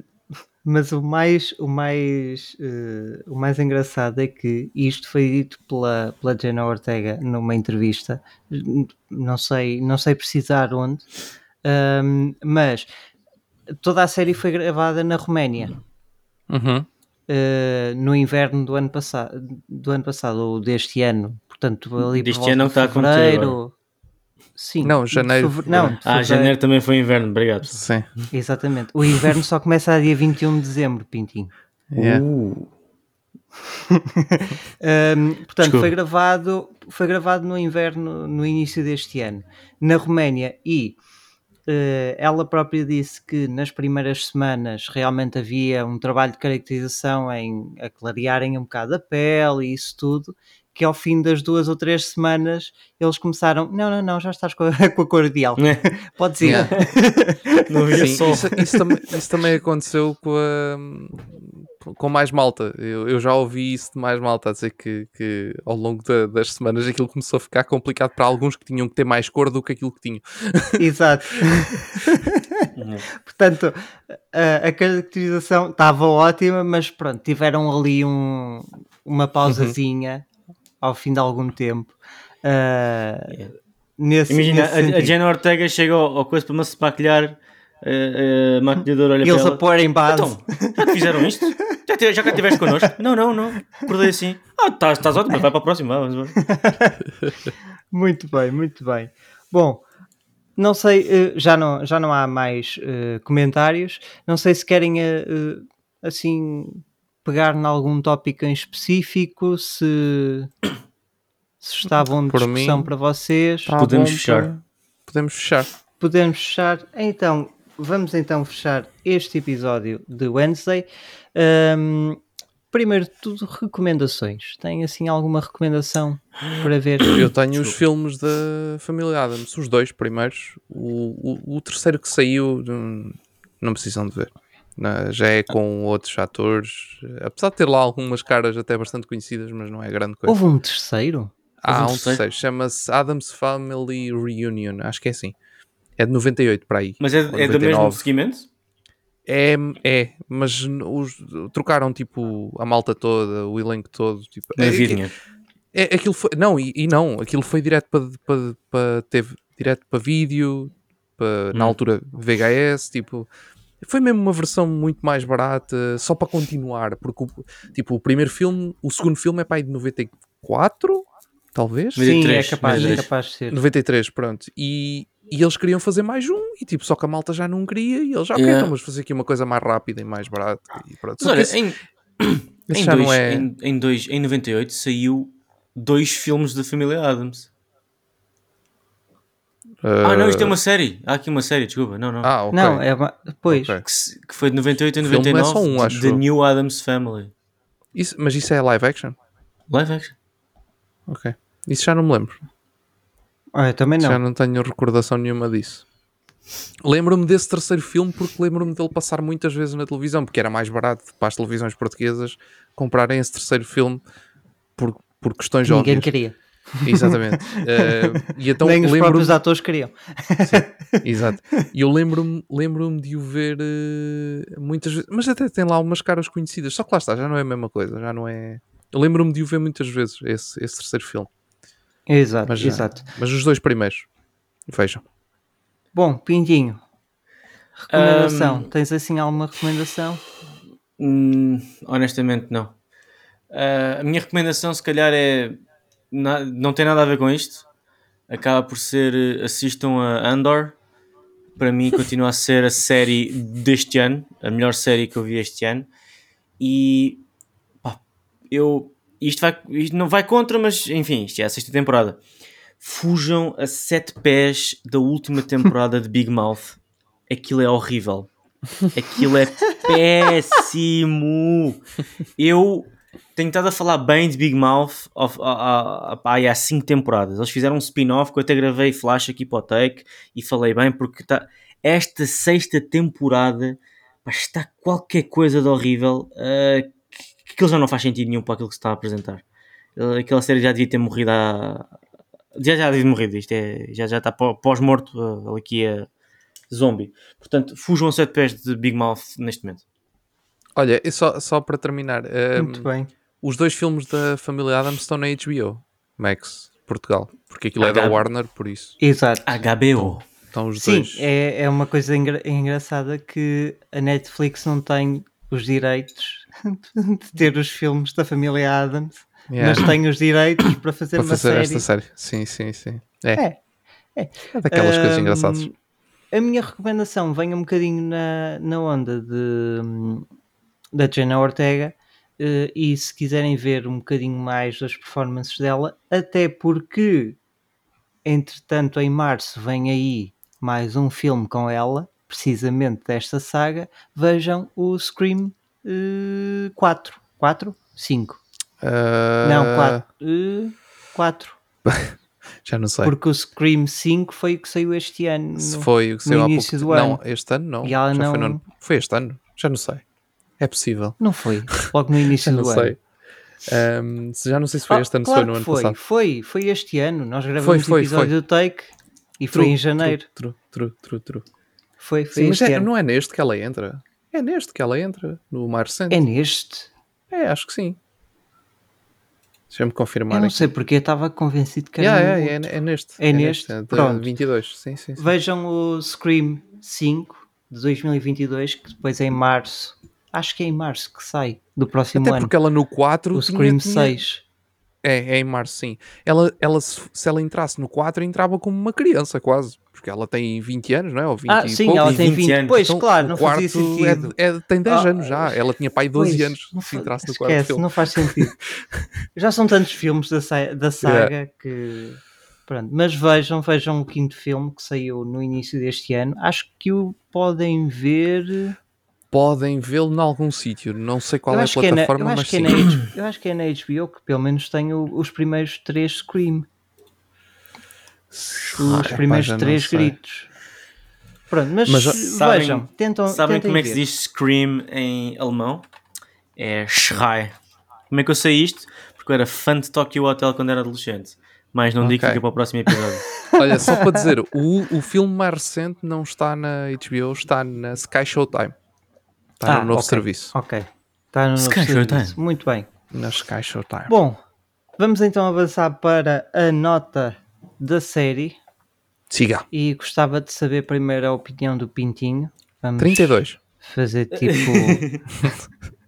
mas o mais, o, mais, eh, o mais engraçado é que isto foi dito pela, pela Jenna Ortega numa entrevista, não sei, não sei precisar onde, ahm, mas toda a série foi gravada na Roménia. Uhum. eh, no inverno do ano passado, do ano passado ou deste ano, portanto ali Deste por ano não de está a acontecer fevereiro. Sim, Não, janeiro, feve- não, Ah, fevereiro. janeiro também foi inverno, obrigado. Sim. Exatamente. O inverno só começa a dia 21 de dezembro, Pintinho. Yeah. Uh, <laughs> Ahm, portanto, Desculpa. foi gravado, foi gravado no inverno, no início deste ano, na Roménia, e ela própria disse que nas primeiras semanas realmente havia um trabalho de caracterização em aclarearem um bocado a pele e isso tudo, que ao fim das duas ou três semanas eles começaram, não, não, não, já estás com a, <laughs> com a cor ideal, né? podes ir. Yeah. Não havia Sim, sol. isso, isso também, isso também aconteceu com, a- com mais malta. Eu, eu já ouvi isso de mais malta a dizer que, que ao longo da- das semanas aquilo começou a ficar complicado para alguns que tinham que ter mais cor do que aquilo que tinham. <laughs> Exato. Uhum. Portanto, a, a caracterização estava ótima, mas pronto, tiveram ali um, uma pausazinha ao fim de algum tempo. Yeah. nesse, Imagina, nesse a, a. Jenna Ortega chega ao, ao coisa para ma- se maquilhar, eh, a maquilhadora olha Eles para a ela. porem base. Então, já te fizeram isto? <laughs> Já, te- já cá estiveste connosco? Não, não, não. Acordei assim. Ah, estás, estás ótimo, vai para a próxima. Vamos, vamos. <laughs> Muito bem, muito bem. Bom, não sei, eh, já não, já não há mais eh, comentários. Não sei se querem eh, assim pegar em algum tópico em específico, se, se está bom de Por discussão mim, para vocês. Tá Podemos fechar. para- Podemos fechar. Podemos fechar. Então, vamos então fechar este episódio de Wednesday. Ahm, primeiro de tudo, recomendações. Tem assim alguma recomendação para ver? Eu tenho os filmes da família Adams, os dois primeiros. O, o, o terceiro que saiu, hum, não precisam de ver. Já é com outros atores. Apesar de ter lá algumas caras até bastante conhecidas, mas não é grande coisa. Houve um terceiro? Há um um terceiro? terceiro, chama-se Adams Family Reunion, acho que é assim. É de 98 para aí. Mas é, é do mesmo 99. seguimento? É, é, mas os, trocaram tipo a malta toda, o elenco todo. Tipo, Não é, havia é, é- aquilo foi, não, e, e não, aquilo foi direto para, para, para teve direto para vídeo, para, na Hum. altura VHS, tipo, foi mesmo uma versão muito mais barata, só para continuar, porque o, tipo, o primeiro filme, o segundo filme é para aí de 94, talvez? Sim, é 93, capaz, é 93. capaz de ser. 93, pronto. E, E eles queriam fazer mais um, e tipo, só que a malta já não queria, e eles já, ok, Yeah. então vamos fazer aqui uma coisa mais rápida e mais barata. E pronto. Mas olha, esse- em, <coughs> esse em, dois, é. em, em, dois, em 98 saiu dois filmes da família Adams. Ah, não, isto é uma série. Há aqui uma série, desculpa. Não, não. Ah, ok. Não, é uma... Pois, Ok. Que, que foi de 98 a O filme é 99. só um, The- acho The. New Adams Family. Isso- mas isso é live action? Live action. Ok. Isso já não me lembro. Ah, eu também Já não. não tenho recordação nenhuma disso. Lembro-me desse terceiro filme porque lembro-me dele passar muitas vezes na televisão, porque era mais barato para as televisões portuguesas comprarem esse terceiro filme por, por questões Ninguém óbvias. queria. Exatamente. <laughs> Eh, e então Nem os lembro-me próprios atores queriam. Exato. E eu lembro-me lembro de o ver eh, muitas vezes, mas até tem lá umas caras conhecidas. Só que lá está, já não é a mesma coisa, já não é. Eu lembro-me de o ver muitas vezes, esse, esse terceiro filme. Exato, Mas, exato. mas os dois primeiros, vejam. Bom, Pintinho. Recomendação. Ahm. Tens assim alguma recomendação? Hum, honestamente, não. Ah, a minha recomendação, se calhar, é. na- não tem nada a ver com isto. Acaba por ser. eh, Assistam a Andor. Para mim, continua a ser a série deste ano. A melhor série que eu vi este ano. E. pá, eu. Isto, vai, isto não vai contra, mas enfim, isto é a sexta temporada. Fujam a sete pés da última temporada de Big Mouth. Aquilo é horrível. Aquilo é péssimo. Eu tenho estado a falar bem de Big Mouth of- há- há- há- há 5 temporadas. Eles fizeram um spin-off que eu até gravei flash aqui para o take e falei bem porque tá, esta sexta temporada está qualquer coisa de horrível uh, aquilo já não faz sentido nenhum para aquilo que se está a apresentar. Aquela série já devia ter morrido há. Já, já devia ter morrido, isto é, já, já está pó- pós-morto, uh, aqui é zombie. Portanto, fujam a sete pés de Big Mouth neste momento. Olha, e só, só para terminar, ehm, Muito bem. os dois filmes da família Adams estão na HBO Max, Portugal, porque aquilo é da H- Warner, por isso. Exato. HBO. Estão os Sim, dois. é, é uma coisa engra- engraçada que a Netflix não tem os direitos de <laughs> ter os filmes da família Adams, Yeah. mas tem os direitos para fazer para uma fazer série. esta série. Sim, sim, sim. É, É, é daquelas coisas Hum, engraçadas. A minha recomendação vem um bocadinho na, na onda de, da Jenna Ortega eh, e se quiserem ver um bocadinho mais das performances dela, até porque entretanto em março vem aí mais um filme com ela, precisamente desta saga, vejam o Scream eh, 4. 4? 5. Não, Ah, 4. 4. <laughs> Já não sei. Porque o Scream 5 foi o que saiu este ano. Se no- foi o que saiu há início pouco do Não, ano. este ano não. Já Foi, no não- foi este ano? Já não sei. É possível. Não foi. Logo no <laughs> início Já não do sei. ano. Ahm, se- já não sei se foi Ah, este ano, se claro foi no ano foi. passado. Foi, foi este ano. Nós gravamos Foi, o foi, episódio foi. do Take e foi True, em janeiro. True, true, true, true. Foi, foi Sim, mas é- não é neste que ela entra. É neste que ela entra, no mais recente. É neste? É, acho que sim. Deixa-me confirmar Eu não aqui. sei porque eu estava convencido que era Yeah, outro. é, é neste. É neste? é de Pronto. 22. Sim, sim, sim. Vejam o Scream 5 de 2022, que depois é em março. Acho que é em março que sai, do próximo Até ano. porque ela no 4 O tinha- Scream tinha- 6. É, é em março, sim. Ela, ela se, se ela entrasse no 4, entrava como uma criança, quase. Porque ela tem 20 anos, não é? Ou 20 Ah, e sim, pouco. ela tem 20 20. anos. Pois, Então, claro, não fazia quarto sentido. É, é- tem 10 Ah, anos já. Ela tinha pai 12 Pois, anos não se entrasse no quarto esquece, filme. não faz sentido. <laughs> Já são tantos filmes da, da saga que. Pronto, mas vejam, vejam o quinto filme que saiu no início deste ano. Acho que o podem ver. Podem vê-lo em algum sítio. Não sei qual eu é a que é na- plataforma, eu acho mas que é sim. na H- <coughs> eu acho que é na HBO que pelo menos tem o- os primeiros três Scream. Os Ah, primeiros não três gritos. Pronto, mas, Mas Sabem- vejam, tentam. Sabem tentem como é que ver. se diz Scream em alemão? É Schrei. Como é que eu sei isto? Porque eu era fã de Tokyo Hotel quando era adolescente. Mas não digo que fica para o próximo episódio. <laughs> Olha, só para dizer, o, o filme mais recente não está na HBO, está na Sky Showtime. Está Ah, no novo ok. serviço. Ok. Está no novo Sky serviço. Showtime. Muito bem. Na Sky Showtime. Bom, vamos então avançar para a nota da série Siga. e gostava de saber primeiro a opinião do Pintinho. Vamos 32. fazer tipo. <laughs>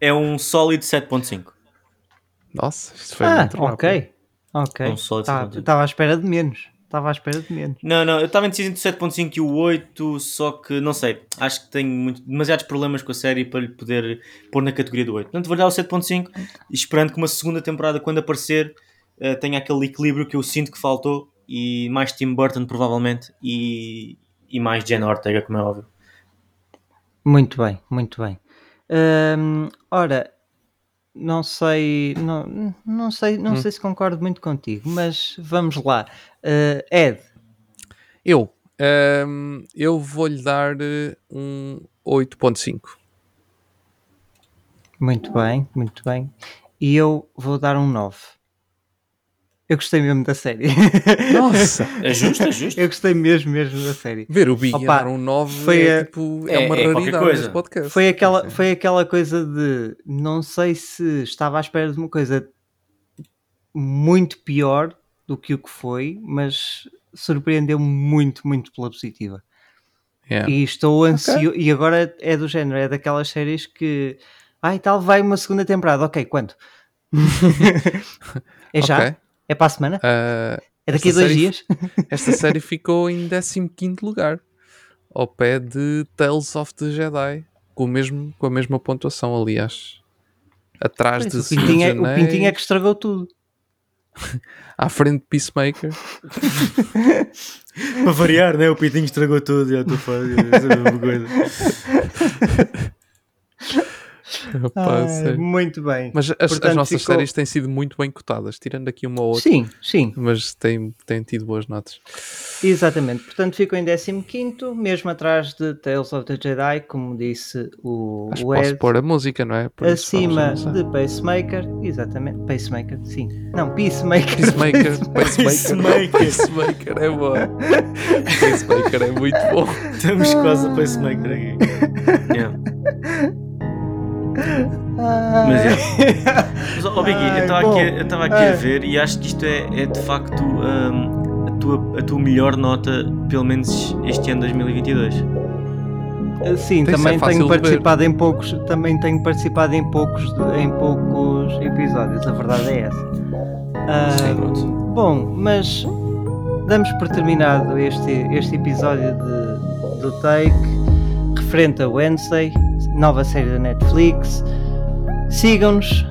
É um sólido 7.5. Nossa, isto foi ah, muito ok. Ok. É um sólido Tá- 7.5. Estava à espera de menos. estava à espera de menos. Não, não, eu estava indeciso entre o 7.5 e o 8, só que não sei, acho que tenho muito, demasiados problemas com a série para lhe poder pôr na categoria do 8. Portanto, vou dar o 7.5 e esperando que uma segunda temporada, quando aparecer, uh, tenha aquele equilíbrio que eu sinto que faltou e mais Tim Burton provavelmente e, e mais Jen Ortega, como é óbvio. Muito bem, muito bem. Hum, ora, não sei, não, não sei, não Hum. sei se concordo muito contigo, mas vamos lá. Uh, Ed, Eu, ehm, eu vou-lhe dar eh, um 8.5. muito bem, muito bem. E eu vou dar um 9. Eu gostei mesmo da série. Nossa! <laughs> É justo, é justo. eu gostei mesmo, mesmo da série. Ver o Big Opa, um 9 foi é, a- tipo, é- é, uma é raridade coisa. podcast. Foi aquela, foi aquela coisa de não sei se estava à espera de uma coisa muito pior do que o que foi, mas surpreendeu-me muito, muito pela positiva. Yeah. E estou ansioso. E agora é do género, é daquelas séries que. Ai, tal, vai uma segunda temporada. Ok, quando? <laughs> é já? Ok. É para a semana? Ah, É daqui a dois série- dias? esta <laughs> série ficou em 15 lugar, ao pé de Tales of the Jedi, com, o mesmo, com a mesma pontuação, aliás. Atrás Pois, de o, Pintinho é, o Pintinho é que estragou tudo. <laughs> à frente de Peacemaker. <laughs> Para variar, né? O Pitinho estragou tudo, já estou a fazer a mesma coisa. <laughs> Ai, sério. muito bem. Mas as, as Portanto, nossas ficou- séries têm sido muito bem cotadas, tirando aqui uma ou outra, Sim, sim. mas têm, têm tido boas notas. Exatamente, portanto ficou em 15, mesmo atrás de Tales of the Jedi, como disse o, Acho que o posso Ed, pôr a música, não é? Por acima de Pacemaker, exatamente, Pacemaker, sim, não, Peacemaker, Peacemaker, <laughs> Pacemaker, Pacemaker. Pacemaker é bom. Pacemaker é muito bom. Estamos quase a pacemaker aqui. <laughs> Yeah. Mas <laughs> Mas, ó Biggie, eu estava aqui, a- eu aqui a ver e acho que isto é, é de facto hum, a, tua, a tua melhor nota, pelo menos este ano 2022. Sim, Isso é também tenho ver. participado em poucos, também tenho participado em poucos, em poucos episódios, a verdade é essa. Ah, Sim. Pronto. Bom, mas damos por terminado este, este episódio de, do Take referente a Wednesday, nova série da Netflix. Sigam-nos,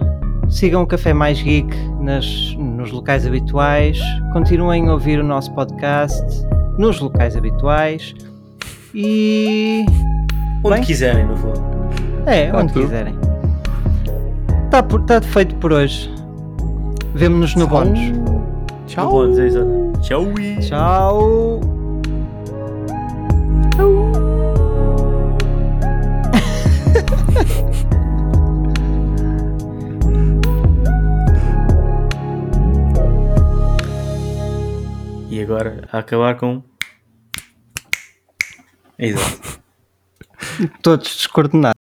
sigam o Café Mais Geek nas, nos locais habituais, continuem a ouvir o nosso podcast nos locais habituais e Onde Bem. quiserem, no fundo. é, Tá onde tudo. quiserem. Está tá feito por hoje. Vemo-nos no bónus. Tchau. Bom, dizer exato. Tchau. Tchau! Agora a acabar com. Exato. Todos descoordenados.